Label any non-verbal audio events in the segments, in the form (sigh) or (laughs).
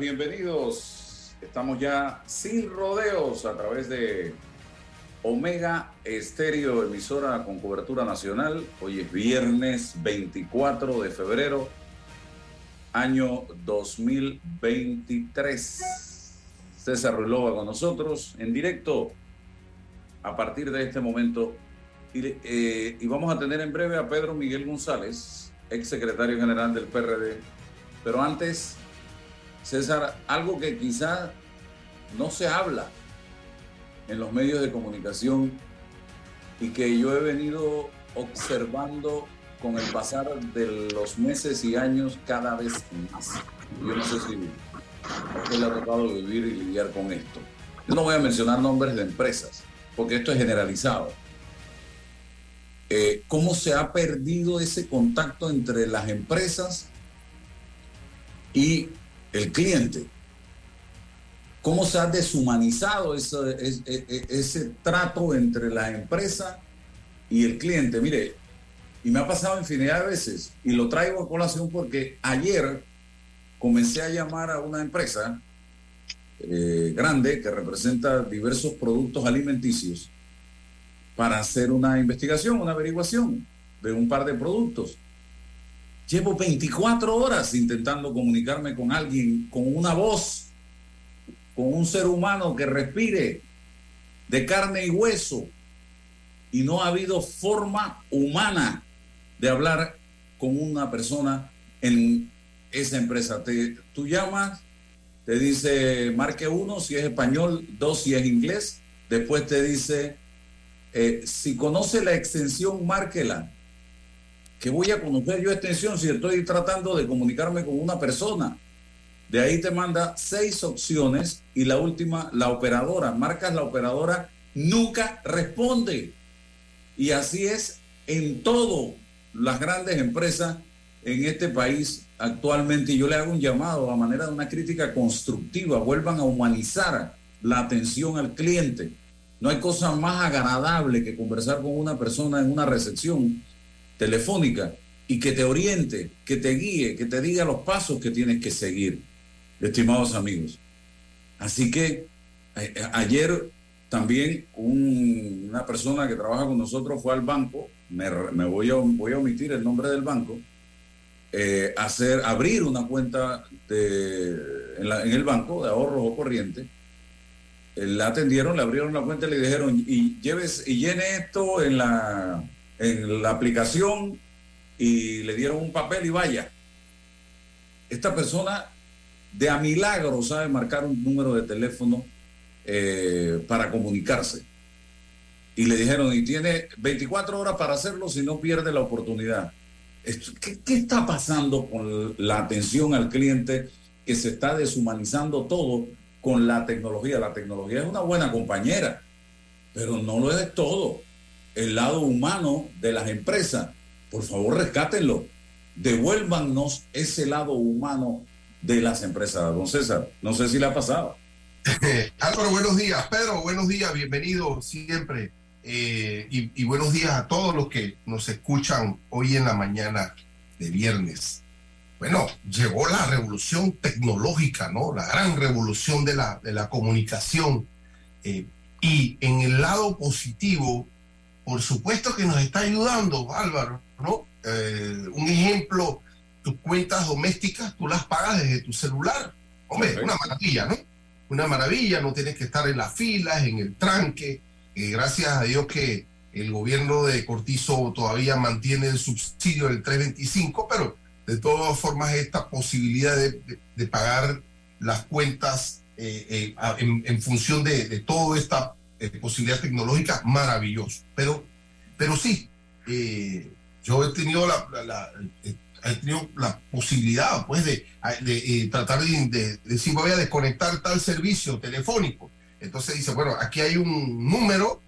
bienvenidos. Estamos ya sin rodeos a través de Omega Estéreo, emisora con cobertura nacional. Hoy es viernes 24 de febrero, año 2023. César Ruilova con nosotros en directo a partir de este momento. Y, eh, y vamos a tener en breve a Pedro Miguel González, ex secretario general del PRD. Pero antes, César, algo que quizá no se habla en los medios de comunicación y que yo he venido observando con el pasar de los meses y años cada vez más. Yo no sé si le ha tocado vivir y lidiar con esto. Yo no voy a mencionar nombres de empresas, porque esto es generalizado. Eh, ¿Cómo se ha perdido ese contacto entre las empresas y el cliente? ¿Cómo se ha deshumanizado ese, ese, ese trato entre la empresa y el cliente? Mire, y me ha pasado infinidad de veces, y lo traigo a colación porque ayer comencé a llamar a una empresa eh, grande que representa diversos productos alimenticios para hacer una investigación, una averiguación de un par de productos. Llevo 24 horas intentando comunicarme con alguien, con una voz, con un ser humano que respire de carne y hueso. Y no ha habido forma humana de hablar con una persona en esa empresa. Tú llamas, te dice marque uno si es español, dos si es inglés. Después te dice, eh, si conoce la extensión, márquela. Que voy a conocer yo extensión si estoy tratando de comunicarme con una persona? De ahí te manda seis opciones y la última, la operadora. Marcas la operadora, nunca responde. Y así es en todo las grandes empresas en este país actualmente. Y yo le hago un llamado a manera de una crítica constructiva. Vuelvan a humanizar la atención al cliente. No hay cosa más agradable que conversar con una persona en una recepción telefónica y que te oriente, que te guíe, que te diga los pasos que tienes que seguir, estimados amigos. Así que eh, ayer también una persona que trabaja con nosotros fue al banco, me, voy, a, omitir el nombre del banco, eh, hacer, abrir una cuenta en, el banco de ahorros o corriente la atendieron, le abrieron la cuenta y le dijeron, y, lleves, y llene esto en la, en la aplicación y le dieron un papel y vaya. Esta persona de a milagro sabe marcar un número de teléfono eh, para comunicarse. Y le dijeron, y tiene 24 horas para hacerlo si no pierde la oportunidad. ¿Qué, ¿Qué, está pasando con la atención al cliente que se está deshumanizando todo con la tecnología. La tecnología es una buena compañera, pero no lo es todo. El lado humano de las empresas, por favor, rescátenlo. Devuélvanos ese lado humano de las empresas. Don César, no sé si le ha pasado. (laughs) Álvaro, buenos días. Pedro, buenos días. Bienvenido siempre. Eh, y, buenos días a todos los que nos escuchan hoy en la mañana de viernes bueno, llegó la revolución tecnológica, ¿no? La gran revolución de la, de la comunicación. Eh, y en el lado positivo, por supuesto que nos está ayudando, Álvaro, ¿no? Eh, un ejemplo, tus cuentas domésticas, tú las pagas desde tu celular. Hombre, una maravilla, ¿no? Una maravilla, no tienes que estar en las filas, en el tranque. Eh, gracias a Dios que el gobierno de Cortizo todavía mantiene el subsidio del 325, pero de todas formas esta posibilidad de, pagar las cuentas eh, en, función de, toda esta eh, posibilidad tecnológica, maravilloso. Pero, pero sí, yo he tenido la, he tenido la posibilidad pues de, tratar de, decir voy a desconectar tal servicio telefónico. Entonces dice, bueno, aquí hay un número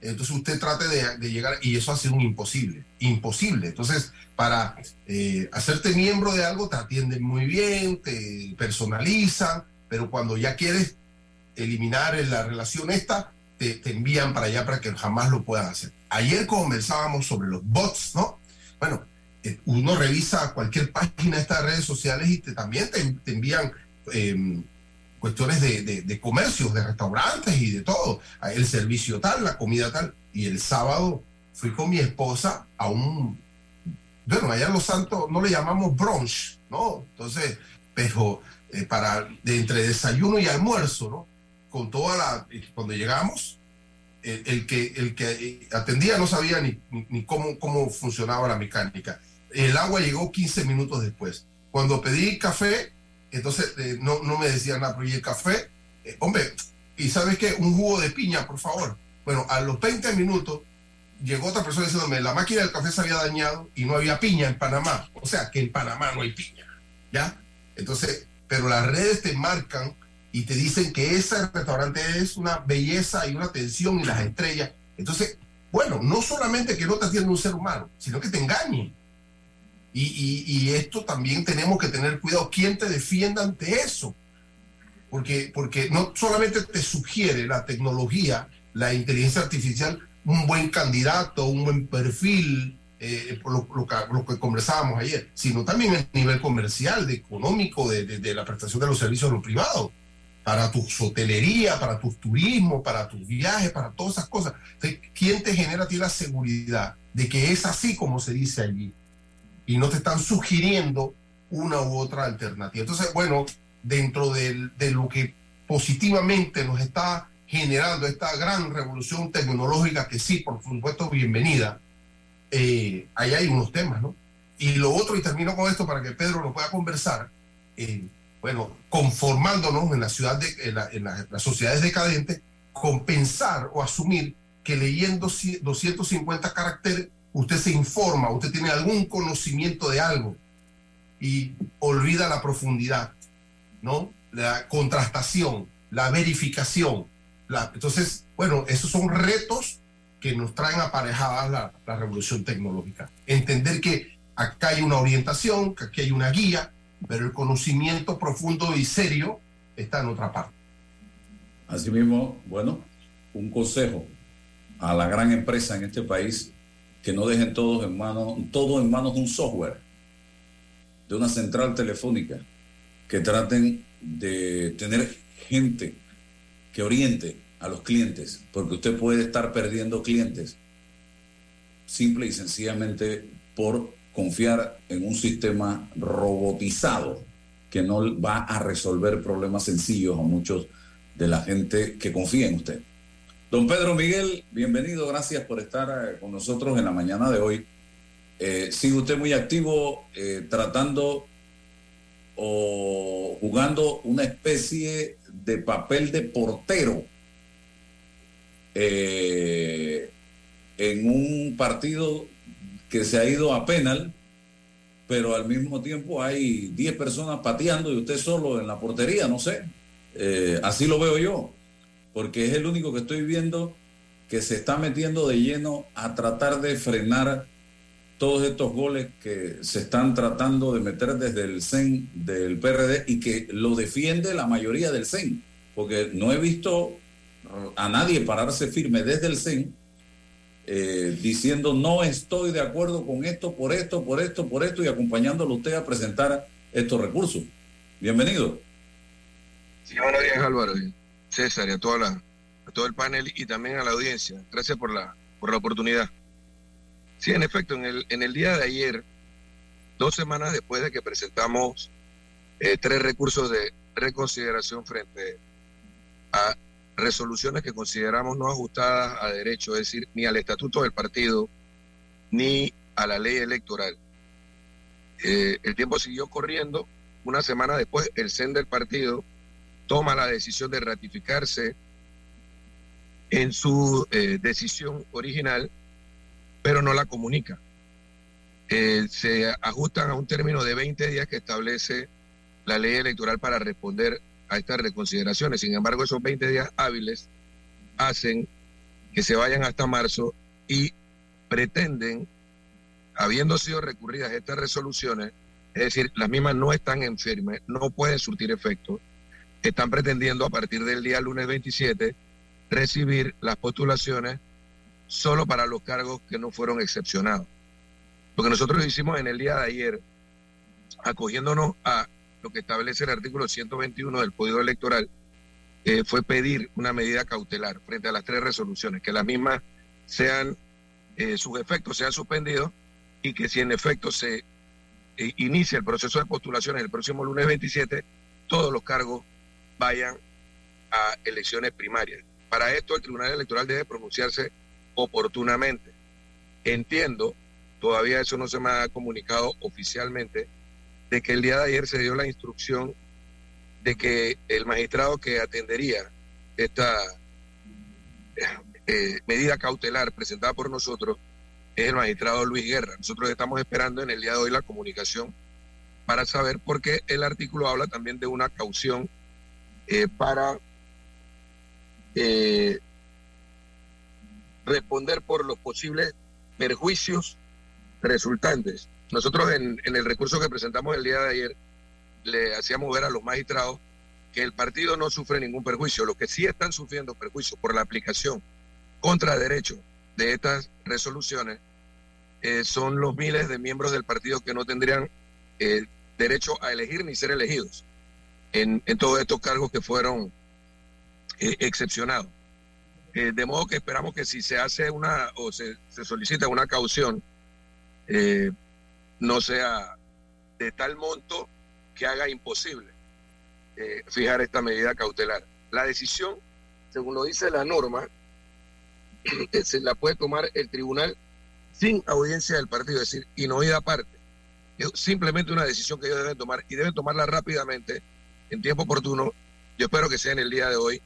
entonces usted trate de, llegar y eso hace un imposible, imposible. Entonces, para eh, hacerte miembro de algo te atienden muy bien, te personalizan, pero cuando ya quieres eliminar la relación esta, te, envían para allá para que jamás lo puedan hacer. Ayer conversábamos sobre los bots, ¿no? Bueno, eh, uno revisa cualquier página de estas redes sociales y te, también te, envían em, cuestiones de, de, comercios, de restaurantes y de todo. El servicio tal, la comida tal. Y el sábado fui con mi esposa a un, bueno, allá en Los Santos no le llamamos brunch, ¿no? Entonces, pero eh, para, de entre desayuno y almuerzo, ¿no? Con toda la, cuando llegamos, el, que, el que atendía no sabía ni, ni, cómo, cómo funcionaba la mecánica. El agua llegó 15 minutos después. Cuando pedí café, entonces eh, no, no me decían nada, pero ¿y el café? Eh, hombre, ¿y sabes qué? Un jugo de piña, por favor. Bueno, a los 20 minutos llegó otra persona diciéndome, la máquina del café se había dañado y no había piña en Panamá. O sea, que en Panamá no hay piña. ¿Ya? Entonces, pero las redes te marcan y te dicen que ese restaurante es una belleza y una atención y las estrellas. Entonces, bueno, no solamente que no te atienda un ser humano, sino que te engañen. Y, y, esto también tenemos que tener cuidado. ¿Quién te defienda ante eso? Porque, porque no solamente te sugiere la tecnología, la inteligencia artificial, un buen candidato, un buen perfil, eh, por lo, lo, que conversábamos ayer, sino también a nivel comercial, de económico, de, de, la prestación de los servicios a los privados, para tu hotelería, para tu turismo, para tus viajes, para todas esas cosas. ¿quién te genera a ti la seguridad de que es así como se dice allí? Y no te están sugiriendo una u otra alternativa. Entonces, bueno, dentro de, de lo que positivamente nos está generando esta gran revolución tecnológica, que sí, por supuesto, bienvenida, eh, ahí hay unos temas, ¿no? Y lo otro, y termino con esto para que Pedro lo pueda conversar, eh, bueno, conformándonos en la ciudad, de, en, las sociedades decadentes, compensar o asumir que leyendo 250 caracteres usted se informa, usted tiene algún conocimiento de algo y olvida la profundidad, ¿no? La contrastación, la verificación. La, entonces, bueno, esos son retos que nos traen aparejadas la, la, revolución tecnológica. Entender que acá hay una orientación, que aquí hay una guía, pero el conocimiento profundo y serio está en otra parte. Asimismo, bueno, un consejo a la gran empresa en este país que no dejen todos en manos, todo en manos de un software, de una central telefónica, que traten de tener gente que oriente a los clientes, porque usted puede estar perdiendo clientes simple y sencillamente por confiar en un sistema robotizado que no va a resolver problemas sencillos a muchos de la gente que confía en usted. Don Pedro Miguel, bienvenido, gracias por estar eh, con nosotros en la mañana de hoy. Eh, sigue usted muy activo eh, tratando o jugando una especie de papel de portero en un partido que se ha ido a penal, pero al mismo tiempo hay 10 personas pateando y usted solo en la portería, no sé. así lo veo yo porque es el único que estoy viendo que se está metiendo de lleno a tratar de frenar todos estos goles que se están tratando de meter desde el CEN del PRD y que lo defiende la mayoría del CEN, porque no he visto a nadie pararse firme desde el CEN eh, diciendo no estoy de acuerdo con esto, por esto, por esto, por esto y acompañándolo usted a presentar estos recursos. Bienvenido. Sí, buenos días Álvaro. César y a, toda la, a todo el panel y también a la audiencia. Gracias por la, por la oportunidad. Sí, en efecto, en el, en el día de ayer, dos semanas después de que presentamos eh, tres recursos de reconsideración frente a resoluciones que consideramos no ajustadas a derecho, es decir, ni al estatuto del partido, ni a la ley electoral. Eh, el tiempo siguió corriendo. Una semana después, el CEN del partido toma la decisión de ratificarse en su eh, decisión original, pero no la comunica. Eh, se ajustan a un término de 20 días que establece la ley electoral para responder a estas reconsideraciones. Sin embargo, esos 20 días hábiles hacen que se vayan hasta marzo y pretenden, habiendo sido recurridas estas resoluciones, es decir, las mismas no están en firme, no pueden surtir efecto, están pretendiendo a partir del día lunes 27 recibir las postulaciones solo para los cargos que no fueron excepcionados. Lo que nosotros hicimos en el día de ayer, acogiéndonos a lo que establece el artículo 121 del Código Electoral eh, fue pedir una medida cautelar frente a las tres resoluciones, que las mismas sean, eh, sus efectos sean suspendidos y que si en efecto se eh, inicia el proceso de postulaciones el próximo lunes 27, todos los cargos vayan a elecciones primarias. Para esto el Tribunal Electoral debe pronunciarse oportunamente. Entiendo, todavía eso no se me ha comunicado oficialmente, de que el día de ayer se dio la instrucción de que el magistrado que atendería esta eh, medida cautelar presentada por nosotros es el magistrado Luis Guerra. Nosotros estamos esperando en el día de hoy la comunicación para saber por qué el artículo habla también de una caución eh, para eh, responder por los posibles perjuicios resultantes. Nosotros en, el recurso que presentamos el día de ayer le hacíamos ver a los magistrados que el partido no sufre ningún perjuicio. Los que sí están sufriendo perjuicio por la aplicación contra derecho de estas resoluciones eh, son los miles de miembros del partido que no tendrían eh, derecho a elegir ni ser elegidos en, todos estos cargos que fueron eh, excepcionados. De modo que esperamos que si se hace una o se, se solicita una caución, no sea de tal monto que haga imposible eh, fijar esta medida cautelar. La decisión, según lo dice la norma, (clears throat) se la puede tomar el tribunal sin audiencia del partido, es decir, y no oída aparte. Es simplemente una decisión que ellos deben tomar y deben tomarla rápidamente, en tiempo oportuno. Yo espero que sea en el día de hoy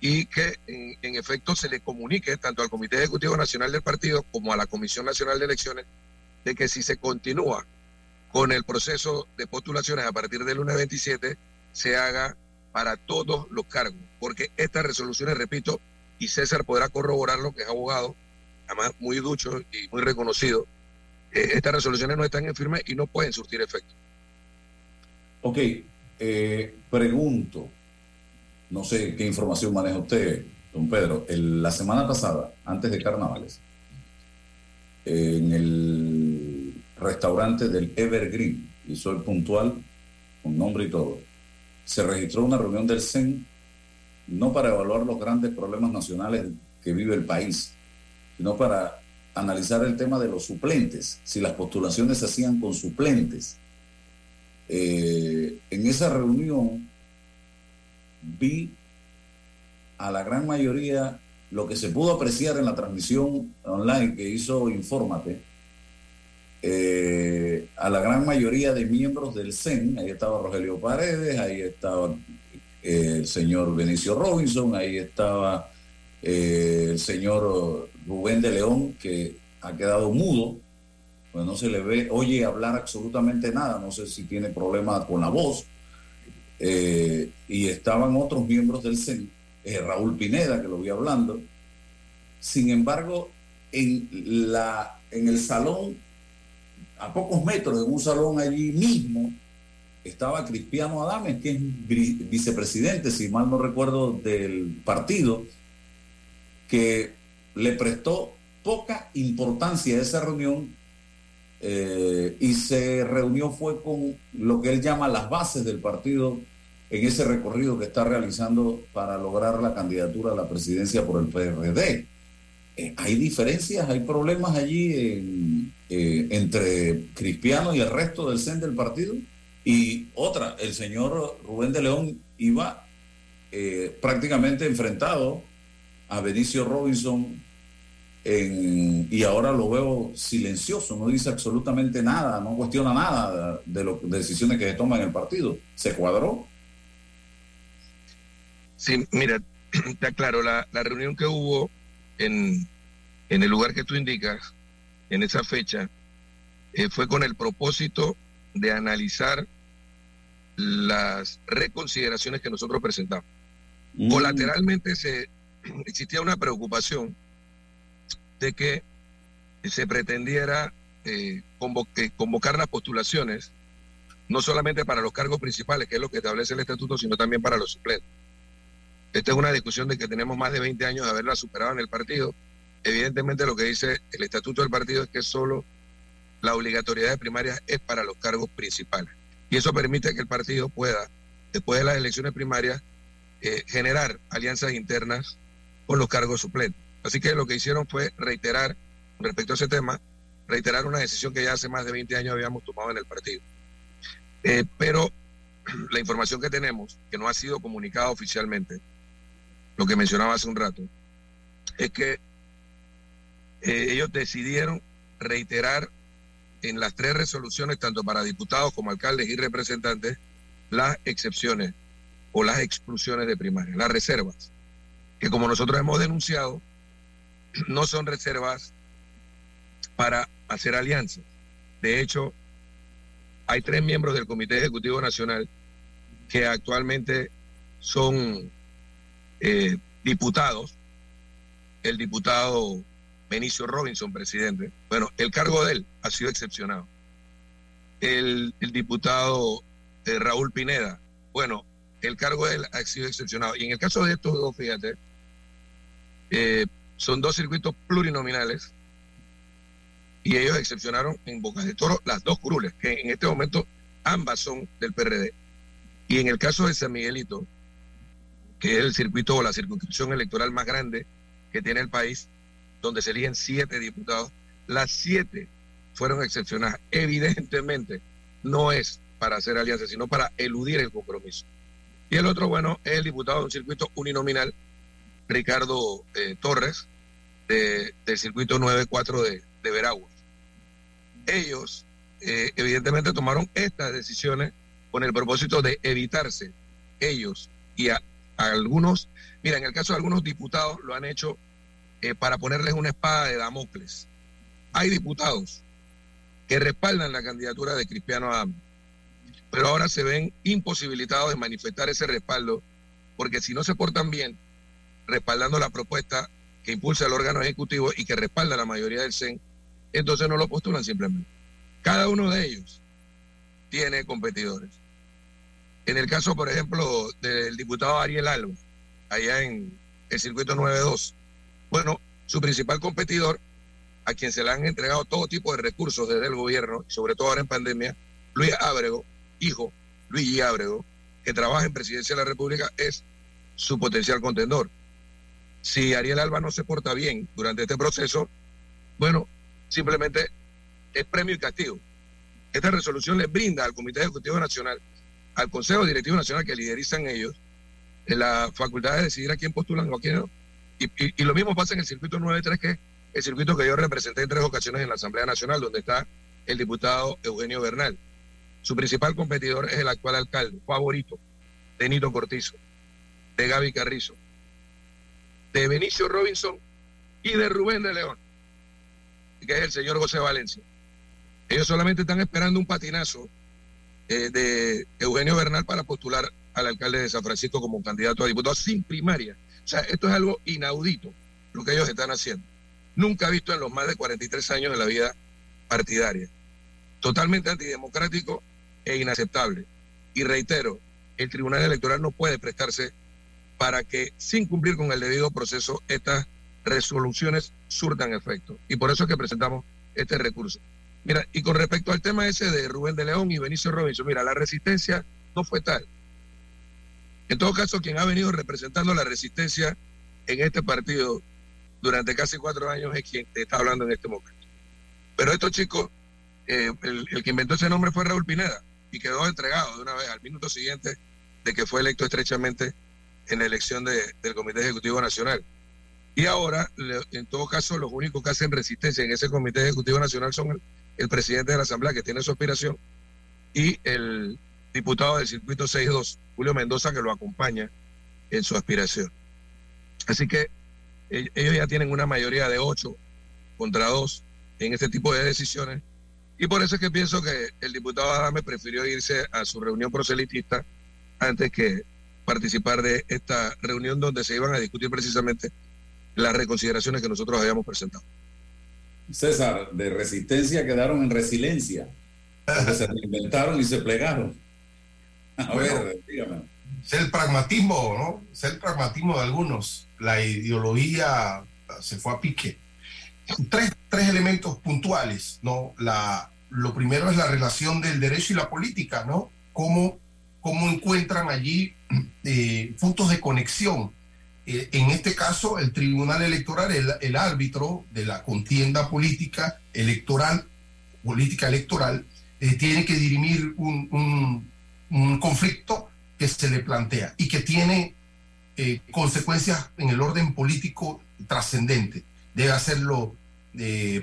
y que en, en, efecto se le comunique tanto al Comité Ejecutivo Nacional del Partido como a la Comisión Nacional de Elecciones de que si se continúa con el proceso de postulaciones a partir del lunes 27, se haga para todos los cargos, porque estas resoluciones, repito, y César podrá corroborarlo, que es abogado, además muy ducho y muy reconocido, eh, estas resoluciones no están en firme y no pueden surtir efecto. Ok, eh, pregunto, no sé qué información maneja usted, don Pedro, la semana pasada, antes de carnavales, en el restaurante del Evergreen, y soy puntual, con nombre y todo, se registró una reunión del CEN no para evaluar los grandes problemas nacionales que vive el país, sino para analizar el tema de los suplentes, si las postulaciones se hacían con suplentes. Eh, en esa reunión vi a la gran mayoría lo que se pudo apreciar en la transmisión online que hizo Infórmate, eh, a la gran mayoría de miembros del CEN, ahí estaba Rogelio Paredes, ahí estaba eh, el señor Benicio Robinson, ahí estaba eh, el señor Rubén de León, que ha quedado mudo, pues no se le ve, oye hablar absolutamente nada, no sé si tiene problemas con la voz, y estaban otros miembros del CEN, Raúl Pineda, que lo vi hablando, sin embargo, en, la, en el salón a pocos metros, en un salón allí mismo, estaba Cristiano Adames, que es vicepresidente, si mal no recuerdo, del partido, que le prestó poca importancia a esa reunión eh, y se reunió fue con lo que él llama las bases del partido en ese recorrido que está realizando para lograr la candidatura a la presidencia por el PRD. Eh, hay diferencias, hay problemas allí eh, entre Cristiano y el resto del CEN del partido. Y otra, el señor Rubén de León iba eh, prácticamente enfrentado a Benicio Robinson y ahora lo veo silencioso, no dice absolutamente nada, no cuestiona nada de las de decisiones que se toman en el partido. ¿Se cuadró? Sí, mira, (clears throat) está claro, la, la reunión que hubo en, en el lugar que tú indicas, en esa fecha, eh, fue con el propósito de analizar las reconsideraciones que nosotros presentamos. Mm. Colateralmente se, (clears throat) existía una preocupación de que se pretendiera eh, convocar las postulaciones, no solamente para los cargos principales, que es lo que establece el estatuto, sino también para los suplentes. Esta es una discusión de que tenemos más de 20 años de haberla superado en el partido. Evidentemente lo que dice el estatuto del partido es que solo la obligatoriedad de primarias es para los cargos principales. Y eso permite que el partido pueda, después de las elecciones primarias, eh, generar alianzas internas con los cargos suplentes. Así que lo que hicieron fue reiterar, respecto a ese tema, reiterar una decisión que ya hace más de 20 años habíamos tomado en el partido. Eh, pero (clears throat) la información que tenemos, que no ha sido comunicada oficialmente, lo que mencionaba hace un rato, es que eh, ellos decidieron reiterar en las tres resoluciones, tanto para diputados como alcaldes y representantes, las excepciones o las exclusiones de primaria, las reservas, que como nosotros hemos denunciado, no son reservas para hacer alianzas. De hecho, hay tres miembros del Comité Ejecutivo Nacional que actualmente son eh, diputados. El diputado Benicio Robinson, presidente. Bueno, el cargo de él ha sido excepcionado. El, diputado eh, Raúl Pineda, bueno, el cargo de él ha sido excepcionado. Y en el caso de estos dos, fíjate, eh, son dos circuitos plurinominales y ellos excepcionaron en Boca de Toro las dos curules, que en este momento ambas son del PRD. Y en el caso de San Miguelito, que es el circuito o la circunscripción electoral más grande que tiene el país, donde se eligen siete diputados, las siete fueron excepcionadas. Evidentemente no es para hacer alianza, sino para eludir el compromiso. Y el otro, bueno, es el diputado de un circuito uninominal, Ricardo eh, Torres, del circuito 94 de, de Veraguas ellos eh, evidentemente tomaron estas decisiones con el propósito de evitarse ellos y a, algunos, mira, en el caso de algunos diputados lo han hecho eh, para ponerles una espada de Damocles. Hay diputados que respaldan la candidatura de Cristiano Adam, pero ahora se ven imposibilitados de manifestar ese respaldo, porque si no se portan bien, respaldando la propuesta que impulsa el órgano ejecutivo y que respalda la mayoría del CEN, entonces no lo postulan simplemente. Cada uno de ellos tiene competidores. En el caso, por ejemplo, del diputado Ariel Alba, allá en el circuito 92, bueno, su principal competidor, a quien se le han entregado todo tipo de recursos desde el gobierno, sobre todo ahora en pandemia, Luis Ábrego, hijo, Luis Ábrego, que trabaja en Presidencia de la República, es su potencial contendor. Si Ariel Alba no se porta bien durante este proceso, bueno, simplemente es premio y castigo. Esta resolución le brinda al Comité Ejecutivo Nacional, al Consejo Directivo Nacional que liderizan ellos, la facultad de decidir a quién postulan o a quién no. Y, lo mismo pasa en el circuito 93, que es el circuito que yo representé en tres ocasiones en la Asamblea Nacional, donde está el diputado Eugenio Bernal. Su principal competidor es el actual alcalde, favorito, de Nito Cortizo, de Gaby Carrizo, de Benicio Robinson y de Rubén de León que es el señor José Valencia. Ellos solamente están esperando un patinazo eh, de Eugenio Bernal para postular al alcalde de San Francisco como candidato a diputado sin primaria. O sea, esto es algo inaudito lo que ellos están haciendo. Nunca visto en los más de 43 años de la vida partidaria. Totalmente antidemocrático e inaceptable. Y reitero, el Tribunal Electoral no puede prestarse para que, sin cumplir con el debido proceso, estas resoluciones surtan efecto. Y por eso es que presentamos este recurso. Mira, y con respecto al tema ese de Rubén de León y Benicio Robinson, mira, la resistencia no fue tal. En todo caso, quien ha venido representando la resistencia en este partido durante casi cuatro años es quien te está hablando en este momento. Pero estos chicos, eh, el, que inventó ese nombre fue Raúl Pineda y quedó entregado de una vez al minuto siguiente de que fue electo estrechamente en la elección del Comité Ejecutivo Nacional. Y ahora, en todo caso, los únicos que hacen resistencia en ese Comité Ejecutivo Nacional son el, presidente de la Asamblea, que tiene su aspiración, y el diputado del Circuito 62, Julio Mendoza, que lo acompaña en su aspiración. Así que e, ellos ya tienen una mayoría de ocho contra dos en este tipo de decisiones. Y por eso es que pienso que el diputado Adame prefirió irse a su reunión proselitista antes que participar de esta reunión donde se iban a discutir precisamente las reconsideraciones que nosotros habíamos presentado. César, de resistencia quedaron en resiliencia. se inventaron y se plegaron. A ver, dígame. Es el pragmatismo, ¿no? Es el pragmatismo de algunos. La ideología se fue a pique. Tres, tres elementos puntuales, ¿no? La, lo primero es la relación del derecho y la política, ¿no? cómo, cómo encuentran allí eh, puntos de conexión. Eh, en este caso, el Tribunal Electoral, el, árbitro de la contienda política electoral, política electoral, eh, tiene que dirimir un, un, conflicto que se le plantea y que tiene consecuencias en el orden político trascendente. Debe hacerlo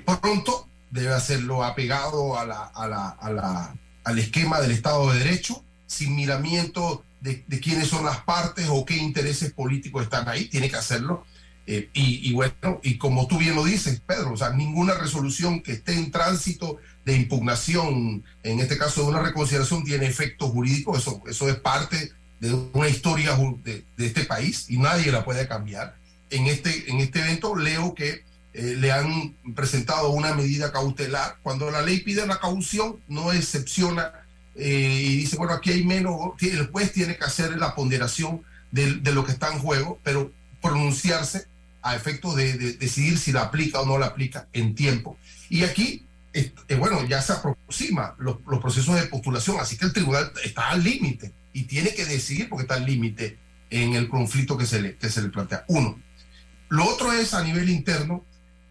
pronto, debe hacerlo apegado a la, a la, a la, al esquema del Estado de Derecho, sin miramiento de, de, quiénes son las partes o qué intereses políticos están ahí, tiene que hacerlo. Eh, y, bueno, y como tú bien lo dices, Pedro, o sea, ninguna resolución que esté en tránsito de impugnación, en este caso de una reconciliación, tiene efecto jurídico, eso, eso es parte de una historia de, este país y nadie la puede cambiar. En este, en este evento leo que eh, le han presentado una medida cautelar. Cuando la ley pide una caución, no excepciona eh, y dice, bueno, aquí hay menos, el juez tiene que hacer la ponderación de, de lo que está en juego, pero pronunciarse a efectos de, de, decidir si la aplica o no la aplica en tiempo. Y aquí, eh, bueno, ya se aproxima los, procesos de postulación, así que el tribunal está al límite y tiene que decidir porque está al límite en el conflicto que se, le, que se le plantea. Uno. Lo otro es a nivel interno,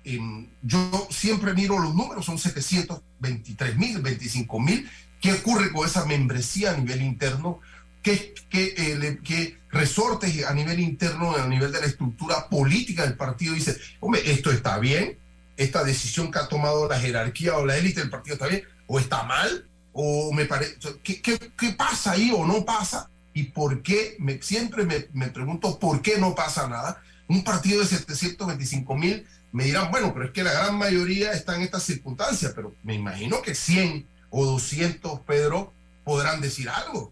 eh, yo siempre miro los números, son 723 mil, 25 mil. ¿Qué ocurre con esa membresía a nivel interno? ¿Qué, qué, eh, resortes a nivel interno, a nivel de la estructura política del partido dice, hombre, esto está bien, esta decisión que ha tomado la jerarquía o la élite del partido está bien, o está mal, o me parece, ¿qué, ¿qué, qué, pasa ahí o no pasa? ¿Y por qué? Me, siempre me, me pregunto por qué no pasa nada. Un partido de 725 mil me dirán, bueno, pero es que la gran mayoría está en estas circunstancias, pero me imagino que 100 o 200, Pedro, podrán decir algo.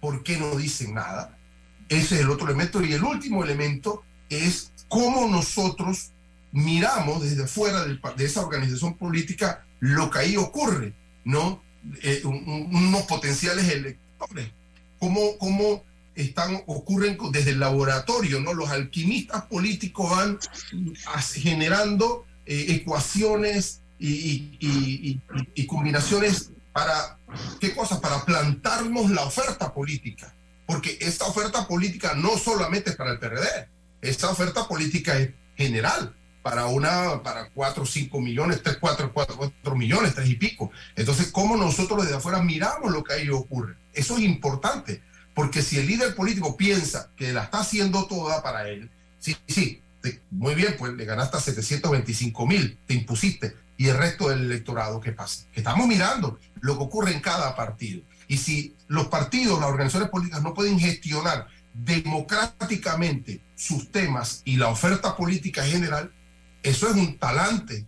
¿Por qué no dicen nada? Ese es el otro elemento. Y el último elemento es cómo nosotros miramos desde fuera de esa organización política lo que ahí ocurre, ¿no? Eh, un, unos potenciales electores. ¿Cómo, cómo están, ocurren desde el laboratorio, ¿no? Los alquimistas políticos van generando eh, ecuaciones y, y, combinaciones para, ¿qué cosa? Para plantarnos la oferta política. Porque esta oferta política no solamente es para el PRD, esta oferta política es general para una, para cuatro, cinco millones, tres, cuatro, cuatro, cuatro millones, tres y pico. Entonces, ¿cómo nosotros desde afuera miramos lo que ahí ocurre? Eso es importante porque si el líder político piensa que la está haciendo toda para él, sí, sí, muy bien, pues le ganaste 725 mil, te impusiste. Y el resto del electorado, ¿qué pasa? Que estamos mirando lo que ocurre en cada partido. Y si los partidos, las organizaciones políticas no pueden gestionar democráticamente sus temas y la oferta política general, eso es un talante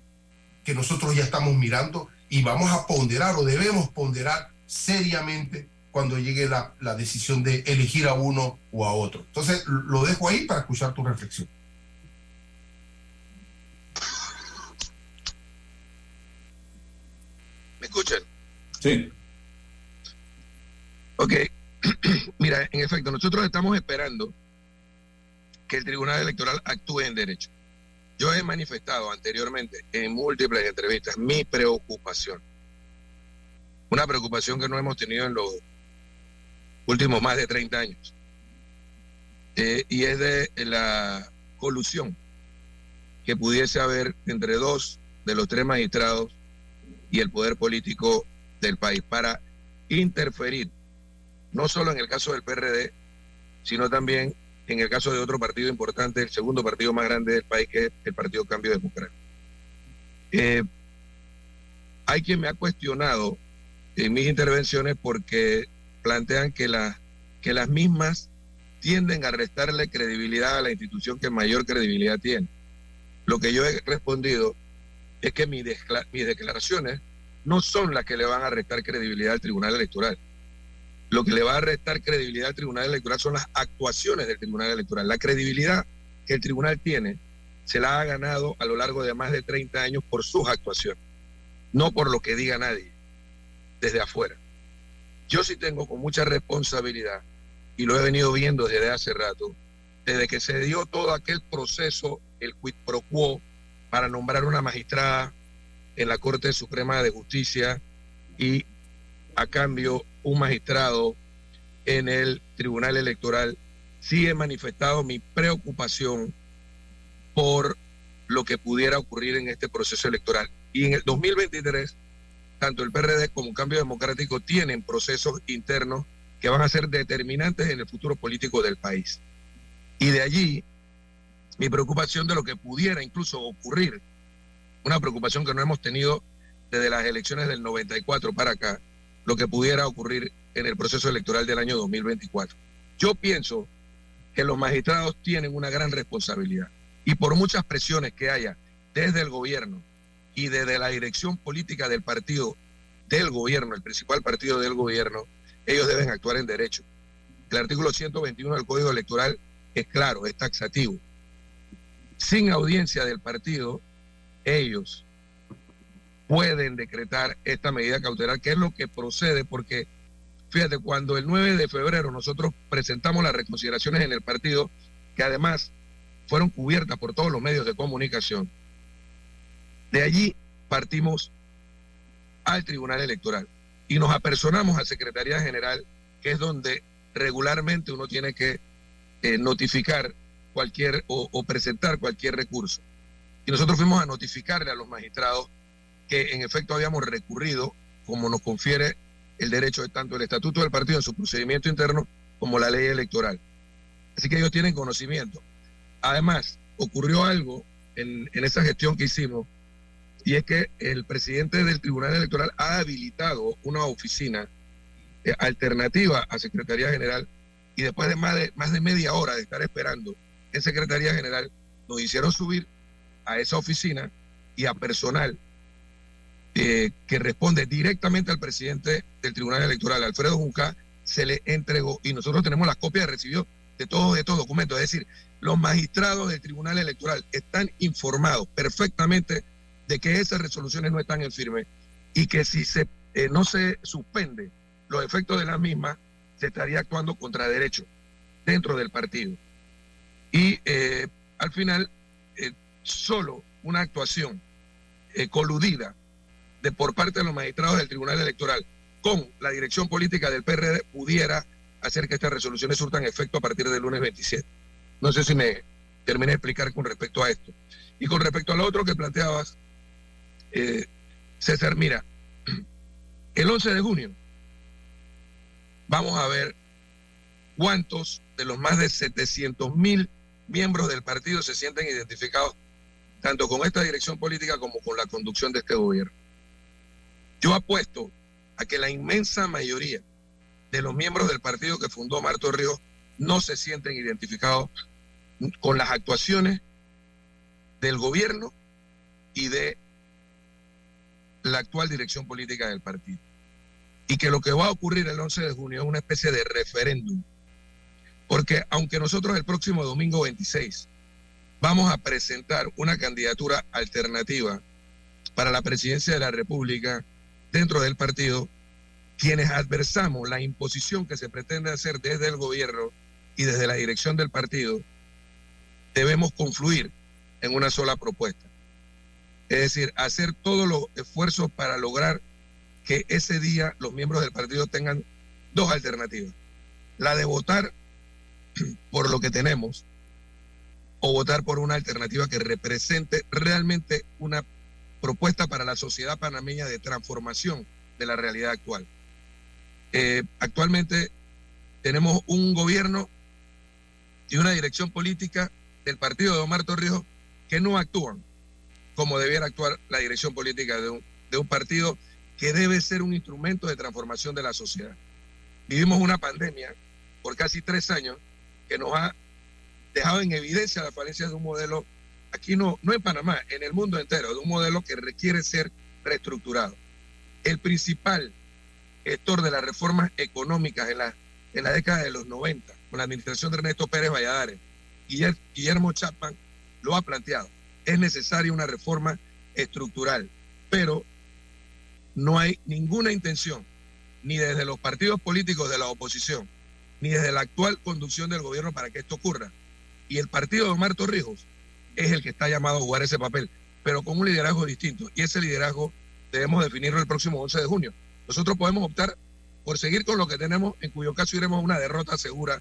que nosotros ya estamos mirando y vamos a ponderar o debemos ponderar seriamente cuando llegue la, la, decisión de elegir a uno o a otro. Entonces, lo dejo ahí para escuchar tu reflexión. ¿Me escuchan? Sí. Ok. (clears throat) Mira, en efecto, nosotros estamos esperando que el Tribunal Electoral actúe en derecho. Yo he manifestado anteriormente en múltiples entrevistas mi preocupación. Una preocupación que no hemos tenido en los últimos más de 30 años. Eh, y es de la colusión que pudiese haber entre dos de los tres magistrados y el poder político del país para interferir, no solo en el caso del PRD, sino también en el caso de otro partido importante, el segundo partido más grande del país, que es el Partido Cambio Democrático. Eh, hay quien me ha cuestionado en mis intervenciones porque plantean que, la, que las mismas tienden a restarle credibilidad a la institución que mayor credibilidad tiene. Lo que yo he respondido es que mis, mis declaraciones no son las que le van a restar credibilidad al Tribunal Electoral. Lo que le va a restar credibilidad al Tribunal Electoral son las actuaciones del Tribunal Electoral. La credibilidad que el Tribunal tiene se la ha ganado a lo largo de más de 30 años por sus actuaciones, no por lo que diga nadie desde afuera. Yo sí tengo con mucha responsabilidad, y lo he venido viendo desde hace rato, desde que se dio todo aquel proceso, el quid pro quo, para nombrar una magistrada en la Corte Suprema de Justicia y a cambio un magistrado en el Tribunal Electoral, sí he manifestado mi preocupación por lo que pudiera ocurrir en este proceso electoral. Y en el 2023, tanto el PRD como Cambio Democrático tienen procesos internos que van a ser determinantes en el futuro político del país. Y de allí mi preocupación de lo que pudiera incluso ocurrir, una preocupación que no hemos tenido desde las elecciones del 94 para acá, lo que pudiera ocurrir en el proceso electoral del año 2024. Yo pienso que los magistrados tienen una gran responsabilidad y por muchas presiones que haya desde el gobierno y desde la dirección política del partido del gobierno, el principal partido del gobierno, ellos deben actuar en derecho. El artículo 121 del Código Electoral es claro, es taxativo. Sin audiencia del partido, ellos pueden decretar esta medida cautelar, que es lo que procede, porque fíjate, cuando el 9 de febrero nosotros presentamos las reconsideraciones en el partido, que además fueron cubiertas por todos los medios de comunicación, de allí partimos al Tribunal Electoral y nos apersonamos a Secretaría General, que es donde regularmente uno tiene que eh, notificar cualquier o presentar cualquier recurso. Y nosotros fuimos a notificarle a los magistrados que en efecto habíamos recurrido, como nos confiere el derecho de tanto el estatuto del partido en su procedimiento interno como la ley electoral. Así que ellos tienen conocimiento. Además, ocurrió algo en, esa gestión que hicimos, y es que el presidente del Tribunal Electoral ha habilitado una oficina eh, alternativa a Secretaría General, y después de más, de más de media hora de estar esperando en Secretaría General, nos hicieron subir a esa oficina y a personal eh, que responde directamente al presidente del Tribunal Electoral, Alfredo Junca, se le entregó y nosotros tenemos las copias de de todos estos documentos. Es decir, los magistrados del Tribunal Electoral están informados perfectamente de que esas resoluciones no están en firme y que si se, eh, no se suspende los efectos de las mismas, se estaría actuando contra derecho dentro del partido. Y eh, al final, solo una actuación coludida de por parte de los magistrados del Tribunal Electoral con la dirección política del PRD pudiera hacer que estas resoluciones surtan efecto a partir del lunes 27. No sé si me terminé de explicar con respecto a esto. Y con respecto a lo otro que planteabas, eh, César, mira, el 11 de junio vamos a ver cuántos de los más de 700 mil miembros del partido se sienten identificados tanto con esta dirección política como con la conducción de este gobierno. Yo apuesto a que la inmensa mayoría de los miembros del partido que fundó Marto Ríos no se sienten identificados con las actuaciones del gobierno y de la actual dirección política del partido. Y que lo que va a ocurrir el 11 de junio es una especie de referéndum. Porque aunque nosotros el próximo domingo 26 vamos a presentar una candidatura alternativa para la presidencia de la República, dentro del partido quienes adversamos la imposición que se pretende hacer desde el gobierno y desde la dirección del partido, debemos confluir en una sola propuesta. Es decir, hacer todos los esfuerzos para lograr que ese día los miembros del partido tengan dos alternativas. La de votar por lo que tenemos o votar por una alternativa que represente realmente una propuesta para la sociedad panameña de transformación de la realidad actual. Eh, actualmente tenemos un gobierno y una dirección política del partido de Omar Torrijos que no actúan como debiera actuar la dirección política de un, de un partido que debe ser un instrumento de transformación de la sociedad. Vivimos una pandemia por casi tres años que nos ha dejado en evidencia la falencia de un modelo aquí no, no en Panamá, en el mundo entero, de un modelo que requiere ser reestructurado. El principal gestor de las reformas económicas en la, en la década de los 90, con la administración de Ernesto Pérez Valladares, Guillermo Chapman, lo ha planteado. Es necesaria una reforma estructural, pero no hay ninguna intención, ni desde los partidos políticos de la oposición, ni desde la actual conducción del gobierno para que esto ocurra. Y el partido de Omar Torrijos es el que está llamado a jugar ese papel, pero con un liderazgo distinto. Y ese liderazgo debemos definirlo el próximo 11 de junio. Nosotros podemos optar por seguir con lo que tenemos, en cuyo caso iremos a una derrota segura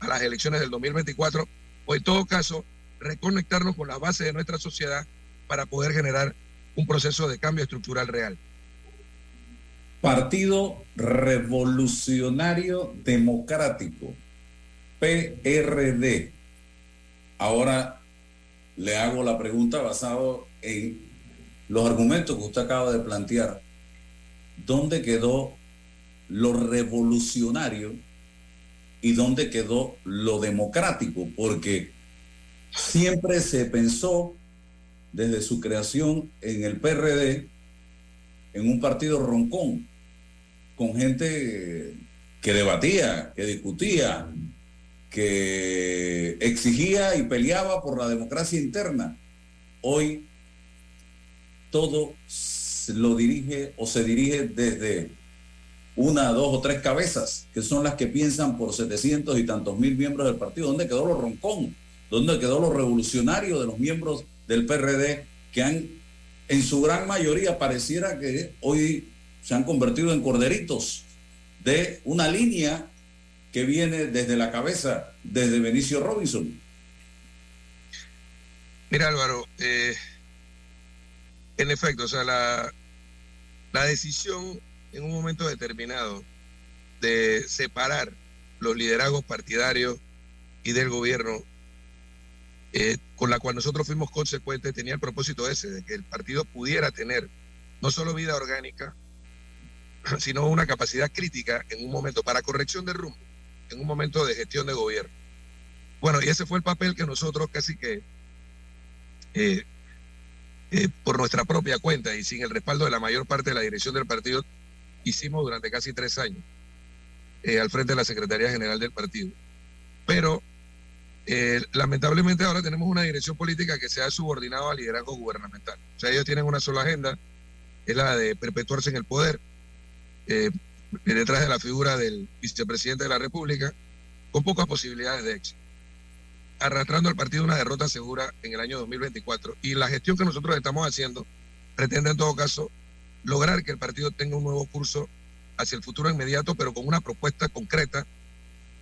a las elecciones del 2024, o en todo caso, reconectarnos con la base de nuestra sociedad para poder generar un proceso de cambio estructural real. Partido Revolucionario Democrático, PRD. Ahora le hago la pregunta basado en los argumentos que usted acaba de plantear. ¿Dónde quedó lo revolucionario y dónde quedó lo democrático? Porque siempre se pensó desde su creación en el PRD en un partido roncón, con gente que debatía, que discutía, que exigía y peleaba por la democracia interna. Hoy todo lo dirige o se dirige desde una, dos o tres cabezas, que son las que piensan por 700 y tantos mil miembros del partido. ¿Dónde quedó lo roncón? ¿Dónde quedó lo revolucionario de los miembros del PRD que han, en su gran mayoría, pareciera que hoy se han convertido en corderitos de una línea que viene desde la cabeza, desde Benicio Robinson. Mira Álvaro, eh, en efecto, o sea, la, la decisión en un momento determinado de separar los liderazgos partidarios y del gobierno, eh, con la cual nosotros fuimos consecuentes, tenía el propósito ese, de que el partido pudiera tener no solo vida orgánica, (clears throat) sino una capacidad crítica en un momento para corrección de rumbo, en un momento de gestión de gobierno. Bueno, y ese fue el papel que nosotros casi que eh, eh, por nuestra propia cuenta y sin el respaldo de la mayor parte de la dirección del partido, hicimos durante casi tres años eh, al frente de la Secretaría General del partido. Pero lamentablemente ahora tenemos una dirección política que se ha subordinado al liderazgo gubernamental. O sea, ellos tienen una sola agenda, es la de perpetuarse en el poder, detrás de la figura del vicepresidente de la República, con pocas posibilidades de éxito, arrastrando al partido una derrota segura en el año 2024. Y la gestión que nosotros estamos haciendo pretende en todo caso lograr que el partido tenga un nuevo curso hacia el futuro inmediato, pero con una propuesta concreta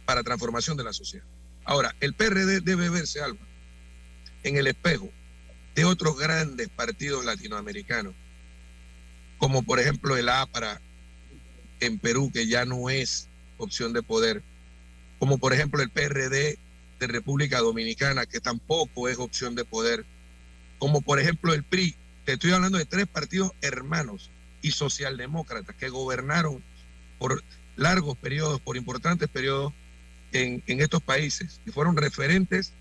para transformación de la sociedad. Ahora, el PRD debe verse, algo en el espejo de otros grandes partidos latinoamericanos, como por ejemplo el APRA en Perú, que ya no es opción de poder, como por ejemplo el PRD de República Dominicana, que tampoco es opción de poder, como por ejemplo el PRI te estoy hablando de tres partidos hermanos y socialdemócratas que gobernaron por largos periodos, por importantes periodos en, estos países, y fueron referentes,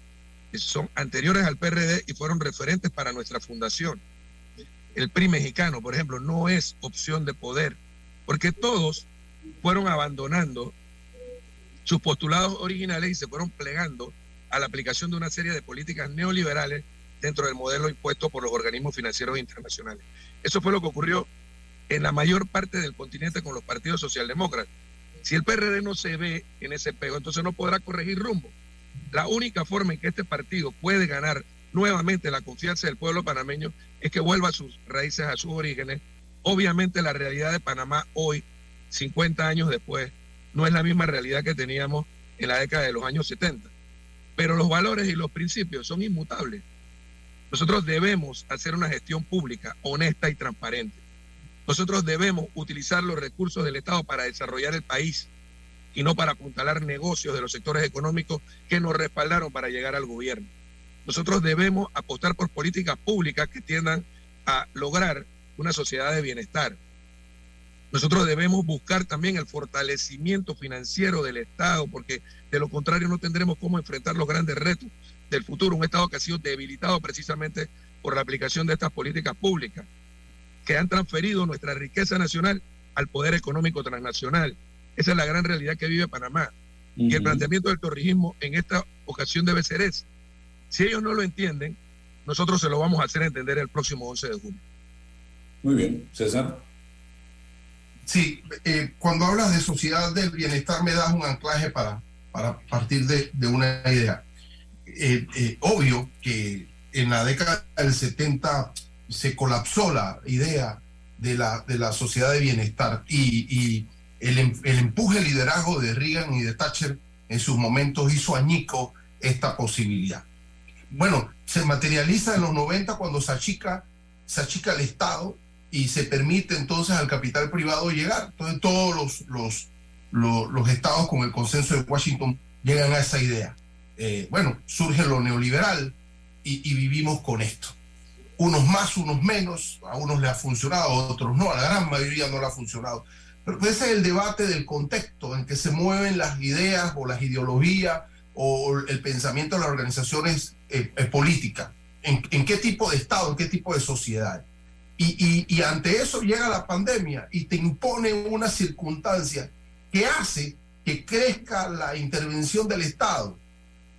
son anteriores al PRD y fueron referentes para nuestra fundación. El PRI mexicano, por ejemplo, no es opción de poder, porque todos fueron abandonando sus postulados originales y se fueron plegando a la aplicación de una serie de políticas neoliberales dentro del modelo impuesto por los organismos financieros internacionales. Eso fue lo que ocurrió en la mayor parte del continente con los partidos socialdemócratas. Si el PRD no se ve en ese pego, entonces no podrá corregir rumbo. La única forma en que este partido puede ganar nuevamente la confianza del pueblo panameño es que vuelva a sus raíces, a sus orígenes. Obviamente la realidad de Panamá hoy, 50 años después, no es la misma realidad que teníamos en la década de los años 70. Pero los valores y los principios son inmutables. Nosotros debemos hacer una gestión pública honesta y transparente. Nosotros debemos utilizar los recursos del Estado para desarrollar el país y no para apuntalar negocios de los sectores económicos que nos respaldaron para llegar al gobierno. Nosotros debemos apostar por políticas públicas que tiendan a lograr una sociedad de bienestar. Nosotros debemos buscar también el fortalecimiento financiero del Estado, porque de lo contrario no tendremos cómo enfrentar los grandes retos del futuro, un Estado que ha sido debilitado precisamente por la aplicación de estas políticas públicas, que han transferido nuestra riqueza nacional al poder económico transnacional. Esa es la gran realidad que vive Panamá. Y el planteamiento del torrijismo en esta ocasión debe ser ese. Si ellos no lo entienden, nosotros se lo vamos a hacer entender el próximo 11 de junio. Muy bien, César. Sí, eh, cuando hablas de sociedad del bienestar me das un anclaje para, para partir de, de una idea. Eh, eh, obvio que en la década del 70 se colapsó la idea de la, de la sociedad de bienestar y, el, em, el empuje, liderazgo de Reagan y de Thatcher en sus momentos hizo añico esta posibilidad. Bueno, se materializa en los 90 cuando se achica, se achica el Estado y se permite entonces al capital privado llegar. Entonces todos los, los, los, estados con el consenso de Washington llegan a esa idea. Eh, bueno, surge lo neoliberal y, vivimos con esto. Unos más, unos menos, a unos le ha funcionado, a otros no, a la gran mayoría no le ha funcionado. Pero ese es el debate del contexto en que se mueven las ideas o las ideologías o el pensamiento de las organizaciones eh, eh, políticas. ¿En, ¿En, qué tipo de Estado, en qué tipo de sociedad? Y, ante eso llega la pandemia y te impone una circunstancia que hace que crezca la intervención del Estado.